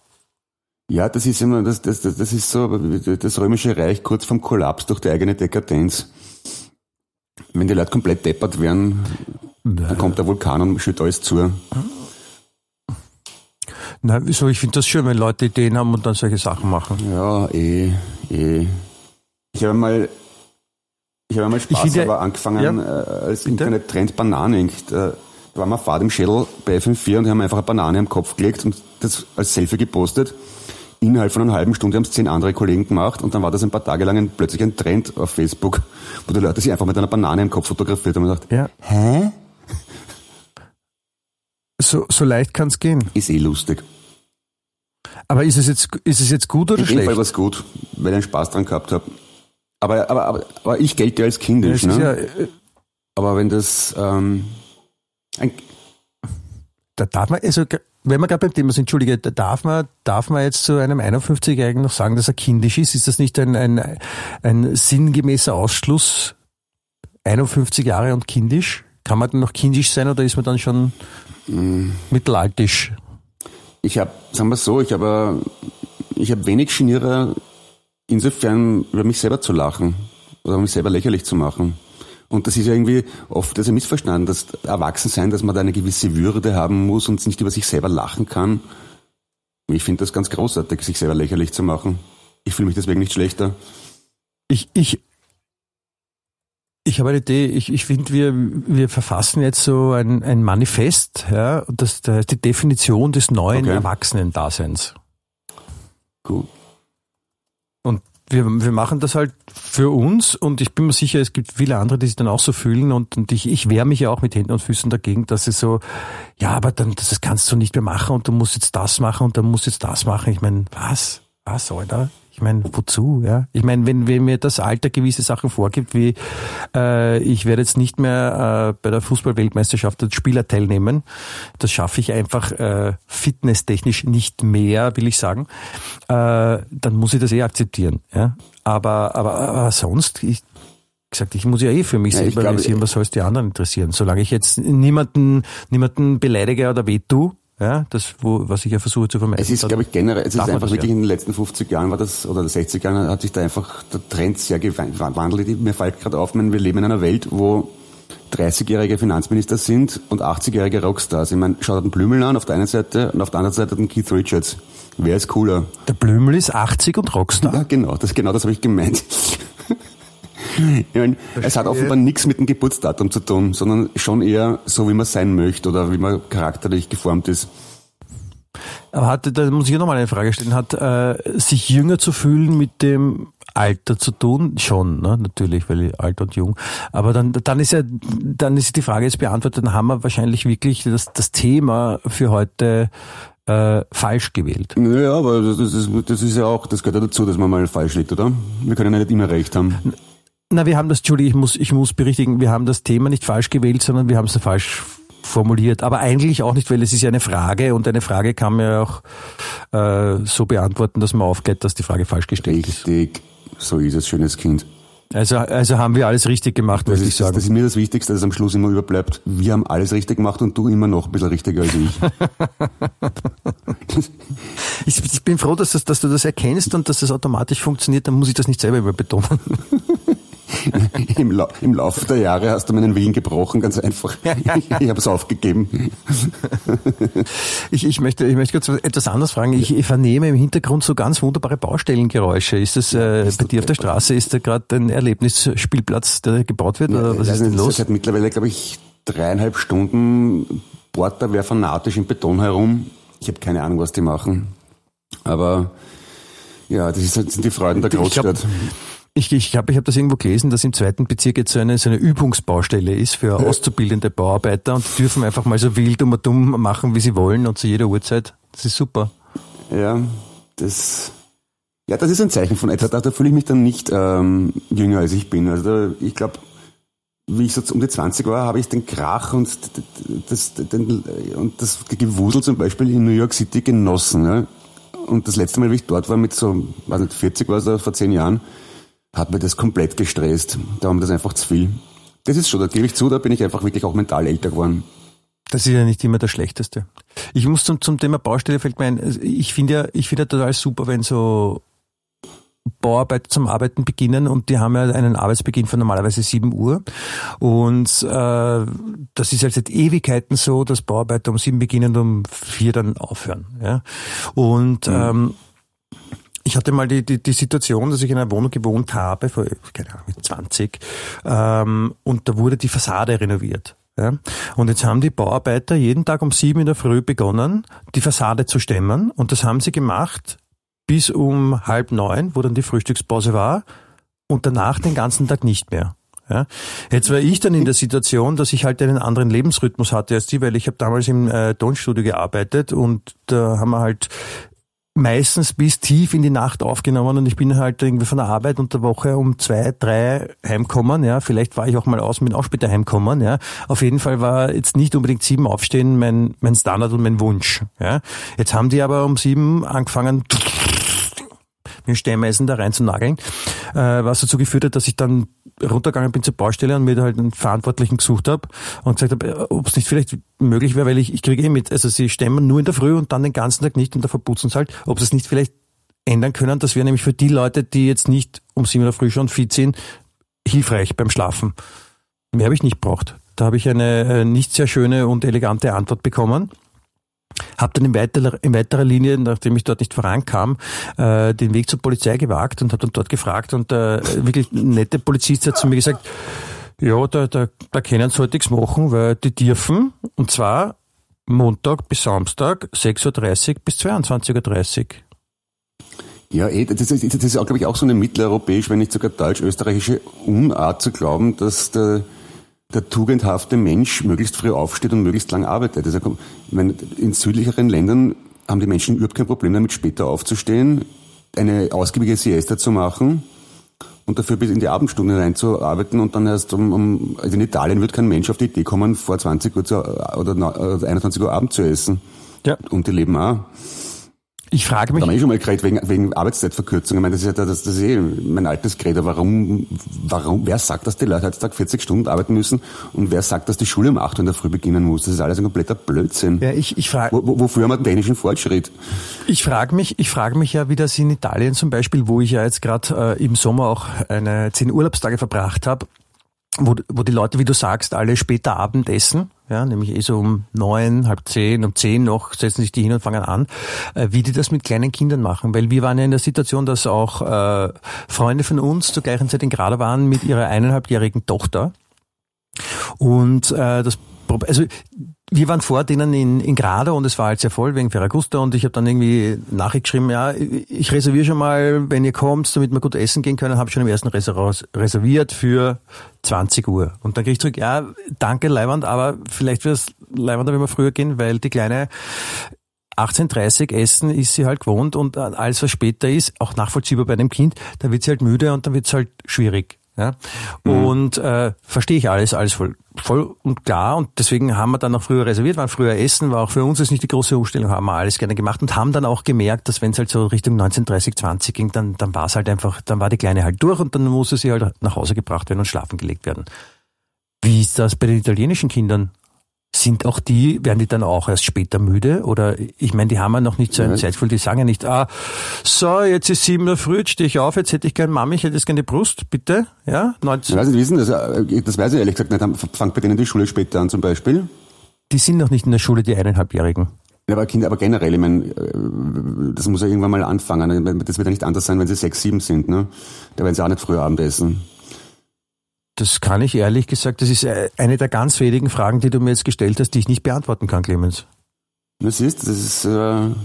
Ja, das ist immer, das, das, das, das ist so das römische Reich kurz vom Kollaps durch die eigene Dekadenz. Wenn die Leute komplett deppert werden, dann kommt der Vulkan und schüttet alles zu. Na, wieso? Ich finde das schön, wenn Leute Ideen haben und dann solche Sachen machen. Ja, eh, eh. Ich habe mal Ich habe einmal Spaß finde- aber angefangen, Ja. äh, als Bitte? Internet-Trend Bananen. Da war mal Fahrt im Schädel bei FM4 und haben einfach eine Banane am Kopf gelegt und das als Selfie gepostet. Innerhalb von einer halben Stunde haben es zehn andere Kollegen gemacht und dann war das ein paar Tage lang ein, plötzlich ein Trend auf Facebook, wo die Leute sich einfach mit einer Banane am Kopf fotografiert haben und gedacht, Ja. hä? So, so leicht kann es gehen. Ist eh lustig. Aber ist es jetzt, ist es jetzt gut oder In dem Fall schlecht? war es gut, weil ich einen Spaß dran gehabt habe. Aber, aber, aber, aber ich gelte ja als kindisch, ne? ja, äh, Aber wenn das ähm, ein, da darf man, also wenn wir gerade beim Thema sind, entschuldige, da darf man, darf man jetzt zu einem 51-Jährigen noch sagen, dass er kindisch ist? Ist das nicht ein, ein, ein sinngemäßer Ausschluss? 51 Jahre und kindisch? Kann man dann noch kindisch sein oder ist man dann schon mittelaltisch? Ich habe, sagen wir so, ich habe ich habe wenig Geniere insofern über mich selber zu lachen oder mich selber lächerlich zu machen. Und das ist ja irgendwie oft das ist ja missverstanden, dass Erwachsensein, dass man da eine gewisse Würde haben muss und nicht über sich selber lachen kann. Ich finde das ganz großartig, sich selber lächerlich zu machen. Ich fühle mich deswegen nicht schlechter. Ich, ich, ich habe eine Idee, ich, ich finde, wir, wir verfassen jetzt so ein, ein Manifest, ja, und das, das heißt die Definition des neuen Okay. Erwachsenen-Daseins. Gut. Und wir, wir machen das halt für uns und ich bin mir sicher, es gibt viele andere, die sich dann auch so fühlen und, und ich, ich wehre mich ja auch mit Händen und Füßen dagegen, dass es so, ja, aber dann, das kannst du nicht mehr machen und du musst jetzt das machen und du musst jetzt das machen. Ich meine, was? Was, Alter? Ich meine, wozu? Ja, ich meine, wenn, wenn mir das Alter gewisse Sachen vorgibt, wie äh, ich werde jetzt nicht mehr äh, bei der Fußball-Weltmeisterschaft als Spieler teilnehmen, das schaffe ich einfach äh, fitnesstechnisch nicht mehr, will ich sagen, äh, dann muss ich das eh akzeptieren. Ja? Aber, aber, aber sonst, ich gesagt, ich muss ja eh für mich Ja, selber glaube, realisieren, was soll es die anderen interessieren. Solange ich jetzt niemanden, niemanden beleidige oder wehtue, ja, das, wo, was ich ja versuche zu vermeiden. Es ist, glaube ich, generell, es ist einfach wirklich ja. in den letzten 50 Jahren war das, oder 60 Jahren hat sich da einfach der Trend sehr gewandelt. Mir fällt gerade auf, meine, wir leben in einer Welt, wo 30-jährige Finanzminister sind und 80-jährige Rockstars. Ich meine, schaut den Blümel an auf der einen Seite und auf der anderen Seite den Keith Richards. Wer ist cooler? Der Blümel ist 80 und Rockstar. Ja, genau, das, genau das habe ich gemeint. Ich meine, es hat offenbar nichts mit dem Geburtsdatum zu tun, sondern schon eher so, wie man sein möchte oder wie man charakterlich geformt ist. Aber hat, da muss ich nochmal eine Frage stellen, hat äh, sich jünger zu fühlen mit dem Alter zu tun? Schon, ne? natürlich, weil alt und jung. Aber dann, dann ist ja, dann ist die Frage jetzt beantwortet, dann haben wir wahrscheinlich wirklich das, das Thema für heute äh, falsch gewählt. Naja, aber das, das, ist, das ist ja auch, das gehört ja dazu, dass man mal falsch liegt, oder? Wir können ja nicht immer recht haben. Na, wir haben das, Entschuldigung, ich muss, ich muss berichtigen, wir haben das Thema nicht falsch gewählt, sondern wir haben es falsch formuliert. Aber eigentlich auch nicht, weil es ist ja eine Frage und eine Frage kann man ja auch äh, so beantworten, dass man aufklärt, dass die Frage falsch gestellt ist. Richtig, so ist es, schönes Kind. Also, also haben wir alles richtig gemacht, Das möchte ich das, sagen. das ist mir das Wichtigste, dass am Schluss immer überbleibt. Wir haben alles richtig gemacht und du immer noch ein bisschen richtiger als ich. [LAUGHS] Ich, ich bin froh, dass, das, dass du das erkennst und dass das automatisch funktioniert, dann muss ich das nicht selber immer betonen. [LAUGHS] [LAUGHS] Im, La Im Laufe der Jahre hast du meinen Willen gebrochen, ganz einfach. Ich, habe es aufgegeben. Ich, ich, möchte, ich möchte kurz etwas anderes fragen. Ich, ich vernehme im Hintergrund so ganz wunderbare Baustellengeräusche. Ist das äh, bei dir auf der Straße, ist da gerade ein Erlebnisspielplatz, der gebaut wird? Oder was ist denn los? Seit mittlerweile, glaube ich, dreieinhalb Stunden bohrt da wer fanatisch im Beton herum. Ich habe keine Ahnung, was die machen. Aber ja, das das sind die Freuden der Ich glaub- Großstadt. Ich, ich glaube, ich habe das irgendwo gelesen, dass im zweiten Bezirk jetzt so eine, so eine Übungsbaustelle ist für auszubildende Bauarbeiter und die dürfen einfach mal so wild und dumm machen, wie sie wollen und zu jeder Uhrzeit. Das ist super. Ja, das, ja, das ist ein Zeichen von etwas. Da, da fühle ich mich dann nicht ähm, jünger, als ich bin. Also da, ich glaube, wie ich so um die 20 war, habe ich den Krach und das, den, und das Gewusel zum Beispiel in New York City genossen. Ja? Und das letzte Mal, wie ich dort war, mit so, weiß nicht, 40 war es da, vor 10 Jahren, hat mir das komplett gestresst. Da war mir das einfach zu viel. Das ist schon, da gebe ich zu, da bin ich einfach wirklich auch mental älter geworden. Das ist ja nicht immer das Schlechteste. Ich muss zum, zum Thema Baustelle fällt mir ein, ich finde ja, ich finde ja total super, wenn so Bauarbeiter zum Arbeiten beginnen und die haben ja einen Arbeitsbeginn von normalerweise 7 Uhr. Und äh, das ist halt seit Ewigkeiten so, dass Bauarbeiter um sieben beginnen und um vier dann aufhören. Ja? Und ähm, Ich hatte mal die, die, die Situation, dass ich in einer Wohnung gewohnt habe, vor, keine Ahnung, 20, ähm, und da wurde die Fassade renoviert. Ja. Und jetzt haben die Bauarbeiter jeden Tag um sieben in der Früh begonnen, die Fassade zu stemmen. Und das haben sie gemacht bis um halb neun, wo dann die Frühstückspause war. Und danach den ganzen Tag nicht mehr. Ja. Jetzt war ich dann in der Situation, dass ich halt einen anderen Lebensrhythmus hatte als die, weil ich habe damals im äh, Tonstudio gearbeitet und da haben wir halt meistens bis tief in die Nacht aufgenommen und ich bin halt irgendwie von der Arbeit unter Woche um zwei, drei heimkommen, ja. Vielleicht war ich auch mal aus mit auch später heimkommen, ja. Auf jeden Fall war jetzt nicht unbedingt sieben aufstehen mein, mein Standard und mein Wunsch, ja. Jetzt haben die aber um sieben angefangen, mit Stemmeisen da rein zu nageln, äh, was dazu geführt hat, dass ich dann runtergegangen bin zur Baustelle und mir halt einen Verantwortlichen gesucht habe und gesagt habe, äh, ob es nicht vielleicht möglich wäre, weil ich, ich kriege eh mit, also sie stemmen nur in der Früh und dann den ganzen Tag nicht und da verputzen sie halt, ob es nicht vielleicht ändern können, dass wir nämlich für die Leute, die jetzt nicht um sieben der Früh schon fit sind, hilfreich beim Schlafen. Mehr habe ich nicht braucht. Da habe ich eine äh, nicht sehr schöne und elegante Antwort bekommen. Habe dann in weiterer, in weiterer Linie, nachdem ich dort nicht vorankam, äh, den Weg zur Polizei gewagt und habe dann dort gefragt und äh, wirklich nette Polizist hat zu mir gesagt, ja, da, da, da können sie halt nichts machen, weil die dürfen, und zwar Montag bis Samstag 6.30 Uhr bis 22.30 Uhr. Ja, eh, das ist, das ist auch, glaube ich, auch so eine mitteleuropäisch, wenn nicht sogar deutsch-österreichische Unart zu glauben, dass der der tugendhafte Mensch möglichst früh aufsteht und möglichst lang arbeitet. Also, meine, in südlicheren Ländern haben die Menschen überhaupt kein Problem damit, später aufzustehen, eine ausgiebige Siesta zu machen und dafür bis in die Abendstunden reinzuarbeiten und dann erst um, um also in Italien wird kein Mensch auf die Idee kommen, vor 20 Uhr zu, oder 21 Uhr Abend zu essen. Ja. Und die leben auch. Ich frage mich. Da haben wir schon mal geredet wegen, wegen Arbeitszeitverkürzung. Ich meine, das ist ja das, das ist eh mein altes Gerede. Warum, warum, wer sagt, dass die Leute heutzutage 40 Stunden arbeiten müssen und wer sagt, dass die Schule um 8 Uhr in der Früh beginnen muss? Das ist alles ein kompletter Blödsinn. Ja, ich, ich frage. Wo, wofür haben wir den technischen Fortschritt? Ich frage mich, ich frage mich ja, wie das in Italien zum Beispiel, wo ich ja jetzt gerade äh, im Sommer auch eine zehn Urlaubstage verbracht habe, wo, wo die Leute, wie du sagst, alle später Abend essen, ja, nämlich eh so um neun, halb zehn, um zehn noch setzen sich die hin und fangen an, äh, wie die das mit kleinen Kindern machen. Weil wir waren ja in der Situation, dass auch äh, Freunde von uns zur gleichen Zeit in Grada waren mit ihrer eineinhalbjährigen Tochter. Und äh, das also wir waren vor denen in, in Grada und es war halt sehr voll wegen Ferragusta und ich habe dann irgendwie Nachricht geschrieben, ja, ich reserviere schon mal, wenn ihr kommt, damit wir gut essen gehen können, habe ich schon im ersten Restaurant reserviert für 20 Uhr. Und dann kriege ich zurück, ja, danke Leiwand, aber vielleicht wäre es Leiwand, wenn wir früher gehen, weil die Kleine 18.30 Essen ist sie halt gewohnt und alles, was später ist, auch nachvollziehbar bei einem Kind, da wird sie halt müde und dann wird es halt schwierig. Ja? Mhm. Und äh, verstehe ich alles, alles voll, voll und klar. Und deswegen haben wir dann noch früher reserviert, waren früher essen, war auch für uns jetzt nicht die große Umstellung, haben wir alles gerne gemacht und haben dann auch gemerkt, dass wenn es halt so Richtung 1930, 20 ging, dann, dann war es halt einfach, dann war die Kleine halt durch und dann musste sie halt nach Hause gebracht werden und schlafen gelegt werden. Wie ist das bei den italienischen Kindern? Sind auch die, werden die dann auch erst später müde? Oder ich meine, die haben ja noch nicht so ein Zeitvoll, die sagen ja nicht, ah, so, jetzt ist sieben Uhr früh, jetzt stehe ich auf, jetzt hätte ich gerne Mami, ich hätte jetzt gerne die Brust, bitte. Ja, 19. Ich weiß nicht, wissen, das, äh, das weiß ich ehrlich gesagt nicht. Fangt bei denen die Schule später an zum Beispiel? Die sind noch nicht in der Schule, die eineinhalbjährigen. Ja, aber Kinder, aber generell, ich meine, äh, das muss ja irgendwann mal anfangen. Das wird ja nicht anders sein, wenn sie sechs, sieben sind, ne? Da werden sie auch nicht früher Abendessen. Das kann ich ehrlich gesagt, das ist äh, eine der ganz wenigen Fragen, die du mir jetzt gestellt hast, die ich nicht beantworten kann, Clemens. Das ist, das ist, äh, das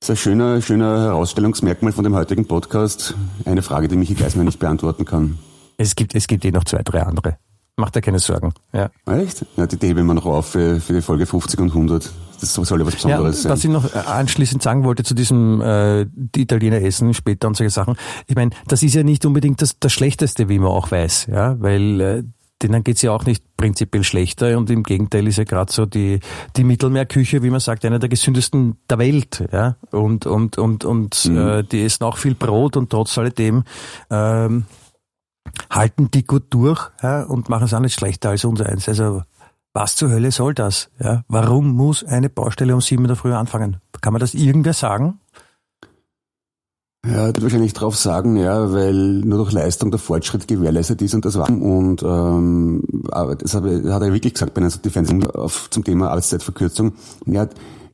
ist ein schöner, schöner Herausstellungsmerkmal von dem heutigen Podcast. Eine Frage, die Michi Geismer nicht beantworten kann. Es gibt, es gibt eh noch zwei, drei andere. Macht dir keine Sorgen. Ja. Echt? Ja, die, die heben wir noch auf für, für die Folge 50 und 100. Das soll ja was Besonderes ja, sein. Was ich noch anschließend sagen wollte zu diesem äh, die Italiener essen später und solche Sachen. Ich meine, das ist ja nicht unbedingt das, das Schlechteste, wie man auch weiß, ja, weil äh, denen geht's ja auch nicht prinzipiell schlechter und im Gegenteil ist ja gerade so die, die Mittelmeerküche, wie man sagt, einer der gesündesten der Welt. Ja? Und, und, und, und mhm. äh, die essen auch viel Brot und trotz alledem ähm, halten die gut durch ja, und machen es auch nicht schlechter als unser eins. Also was zur Hölle soll das? Ja? Warum muss eine Baustelle um sieben in der Früh anfangen? Kann man das irgendwer sagen? Ja, wahrscheinlich drauf sagen, ja, weil nur durch Leistung der Fortschritt gewährleistet ist und das war. Und ähm, das hat, er wirklich gesagt bei einer Defense auf, zum Thema Arbeitszeitverkürzung. Ja,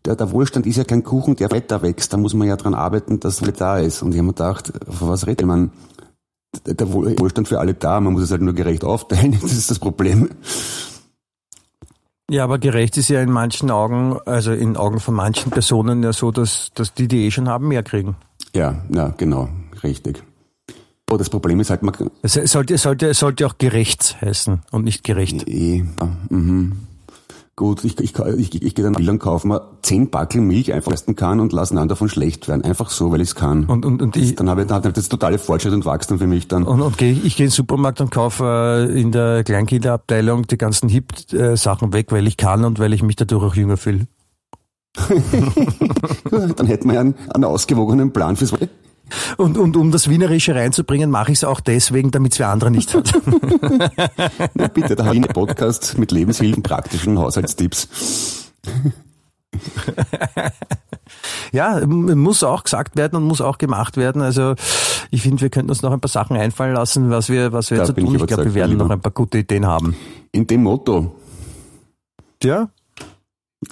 der, der Wohlstand ist ja kein Kuchen, der weiter wächst. Da muss man ja dran arbeiten, dass er da ist. Und ich habe mir gedacht, was redet man? Der Wohlstand für alle da, man muss es halt nur gerecht aufteilen. [LAUGHS] Das ist das Problem. Ja, aber gerecht ist ja in manchen Augen, also in Augen von manchen Personen ja so, dass, dass die, die eh schon haben, mehr kriegen. Ja, ja, genau, richtig. Aber das Problem ist halt, man. Es sollte, sollte, sollte auch gerecht heißen und nicht gerecht. Ja, mhm. Gut, ich, ich, ich, ich gehe dann und kaufe mir zehn Backel Milch einfach leisten kann und lasse einen davon schlecht werden. Einfach so, weil ich es kann. Und, und, und ich, dann habe ich dann das totale Fortschritt und Wachstum für mich dann. Und, und geh, ich gehe in den Supermarkt und kaufe äh, in der Kleinkinderabteilung die ganzen Hip-Sachen weg, weil ich kann und weil ich mich dadurch auch jünger fühle. [LAUGHS] dann hätten wir ja einen, einen ausgewogenen Plan fürs und, und um das Wienerische reinzubringen, mache ich es auch deswegen, damit es für andere nicht hat. [LAUGHS] Na bitte, ich einen Podcast mit Lebenshilfen, praktischen Haushaltstipps. [LAUGHS] ja, muss auch gesagt werden und muss auch gemacht werden. Also ich finde, wir könnten uns noch ein paar Sachen einfallen lassen, was wir, was wir da jetzt tun. Ich, ich glaube, wir werden noch ein paar gute Ideen haben. In dem Motto. Ja.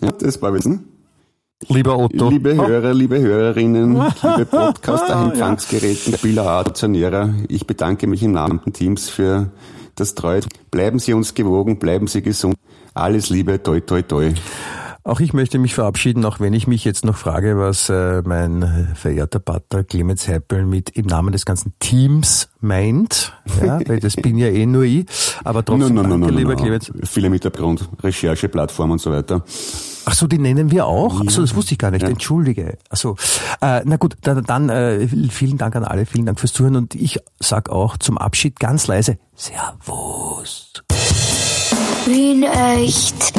Ja, das war Wissen. Lieber Otto. Liebe Hörer, liebe Hörerinnen, liebe [LAUGHS] Podcaster, Empfangsgeräten, Spieler, Aktionäre, ich bedanke mich im Namen des Teams für das Treue. Bleiben Sie uns gewogen, bleiben Sie gesund. Alles Liebe, toi, toi, toi. Auch ich möchte mich verabschieden, auch wenn ich mich jetzt noch frage, was äh, mein verehrter Partner Clemens Heppel mit im Namen des ganzen Teams meint. Ja, [LAUGHS] weil das bin ja eh nur ich. Aber trotzdem, no, no, no, danke, lieber Clemens. Viele Hintergrund, Rechercheplattformen und so weiter. Ach so, die nennen wir auch? Ja. Ach so, das wusste ich gar nicht. Ja. Entschuldige. Ach so. Äh, na gut, dann, dann äh, vielen Dank an alle, vielen Dank fürs Zuhören und ich sag auch zum Abschied ganz leise Servus. Wien echt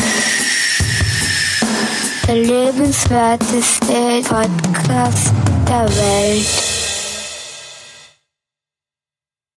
der lebenswerteste Podcast der Welt.